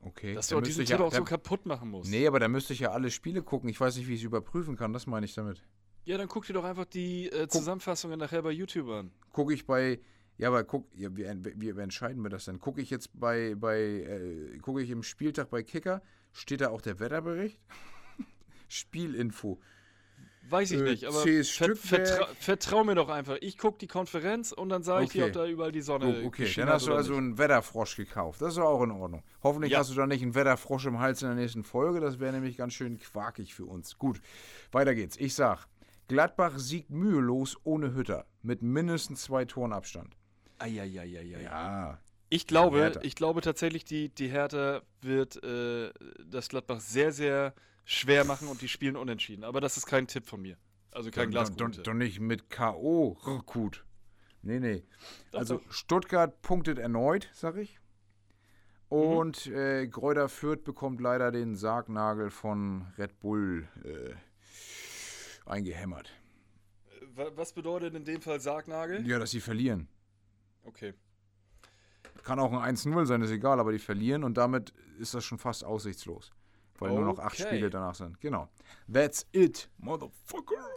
Okay. Dass du diesen ich Tipp ja, auch so kaputt machen musst. Nee, aber da müsste ich ja alle Spiele gucken. Ich weiß nicht, wie ich es überprüfen kann. Das meine ich damit. Ja, dann guck dir doch einfach die äh, Zusammenfassungen nachher bei YouTube an. Gucke ich bei. Ja, aber guck, ja, wie, wie, wie entscheiden wir das denn? Gucke ich jetzt bei, bei äh, gucke ich im Spieltag bei Kicker, steht da auch der Wetterbericht? Spielinfo. Weiß ich Äh, nicht, aber ver vertra vertrau mir doch einfach. Ich gucke die Konferenz und dann sage ich dir, Okay. ob da überall die Sonne Oh, okay, dann hast du also nicht. einen Wetterfrosch gekauft. Das ist auch in Ordnung. Hoffentlich Ja. hast du da nicht einen Wetterfrosch im Hals in der nächsten Folge. Das wäre nämlich ganz schön quakig für uns. Gut, weiter geht's. Ich sag, Gladbach siegt mühelos ohne Hütter. Mit mindestens zwei Toren Abstand. Eieieiei. Ja. Ich glaube, ich glaube tatsächlich, die, die Hertha wird äh, das Gladbach sehr, sehr schwer machen und die spielen unentschieden. Aber das ist kein Tipp von mir. Also kein Doch, doch, nicht mit K.O. Rückut. Nee, nee. Also. Stuttgart punktet erneut, sag ich. Mhm. Und äh, Gräuter Fürth bekommt leider den Sargnagel von Red Bull äh, eingehämmert. Wa- Was bedeutet in dem Fall Sargnagel? Ja, dass sie verlieren. Okay. Kann auch ein 1-0 sein, ist egal, aber die verlieren und damit ist das schon fast aussichtslos. Weil nur noch acht Okay. Spiele danach sind. Genau. That's it, motherfucker.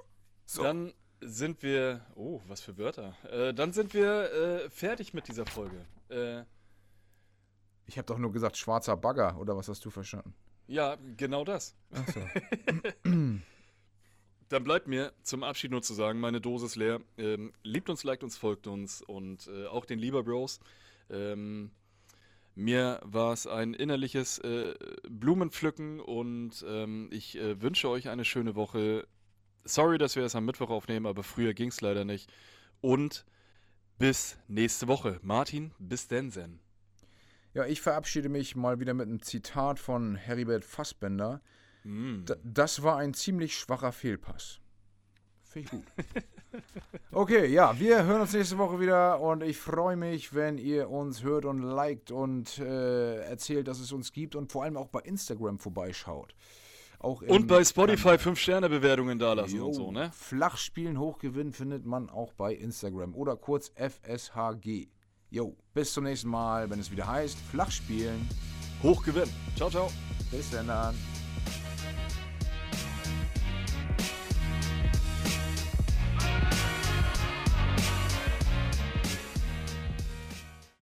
So. Dann sind wir. Oh, was für Wörter. Äh, dann sind wir äh, fertig mit dieser Folge. Äh, Ich habe doch nur gesagt, schwarzer Bagger, oder was hast du verstanden? ja, genau das. Achso. Dann bleibt mir zum Abschied nur zu sagen, meine Dose ist leer. Ähm, liebt uns, liked uns, folgt uns und äh, auch den Lieber Bros. Ähm, mir war es ein innerliches äh, Blumenpflücken und ähm, ich äh, wünsche euch eine schöne Woche. Sorry, dass wir es am Mittwoch aufnehmen, aber früher ging es leider nicht. Und bis nächste Woche. Martin, bis denn, Sen. Ja, ich verabschiede mich mal wieder mit einem Zitat von Heribert Fassbender. Mm. Das war ein ziemlich schwacher Fehlpass. Finde ich gut. Okay, ja, wir hören uns nächste Woche wieder und ich freue mich, wenn ihr uns hört und liked und äh, erzählt, dass es uns gibt und vor allem auch bei Instagram vorbeischaut. Auch Und bei Spotify Kanal. 5-Sterne-Bewertungen dalassen Jo, und so, ne? Flachspielen hochgewinnen findet man auch bei Instagram oder kurz FSHG. Jo, bis zum nächsten Mal, wenn es wieder heißt Flachspielen. Hochgewinn. Ciao, ciao. Bis dann.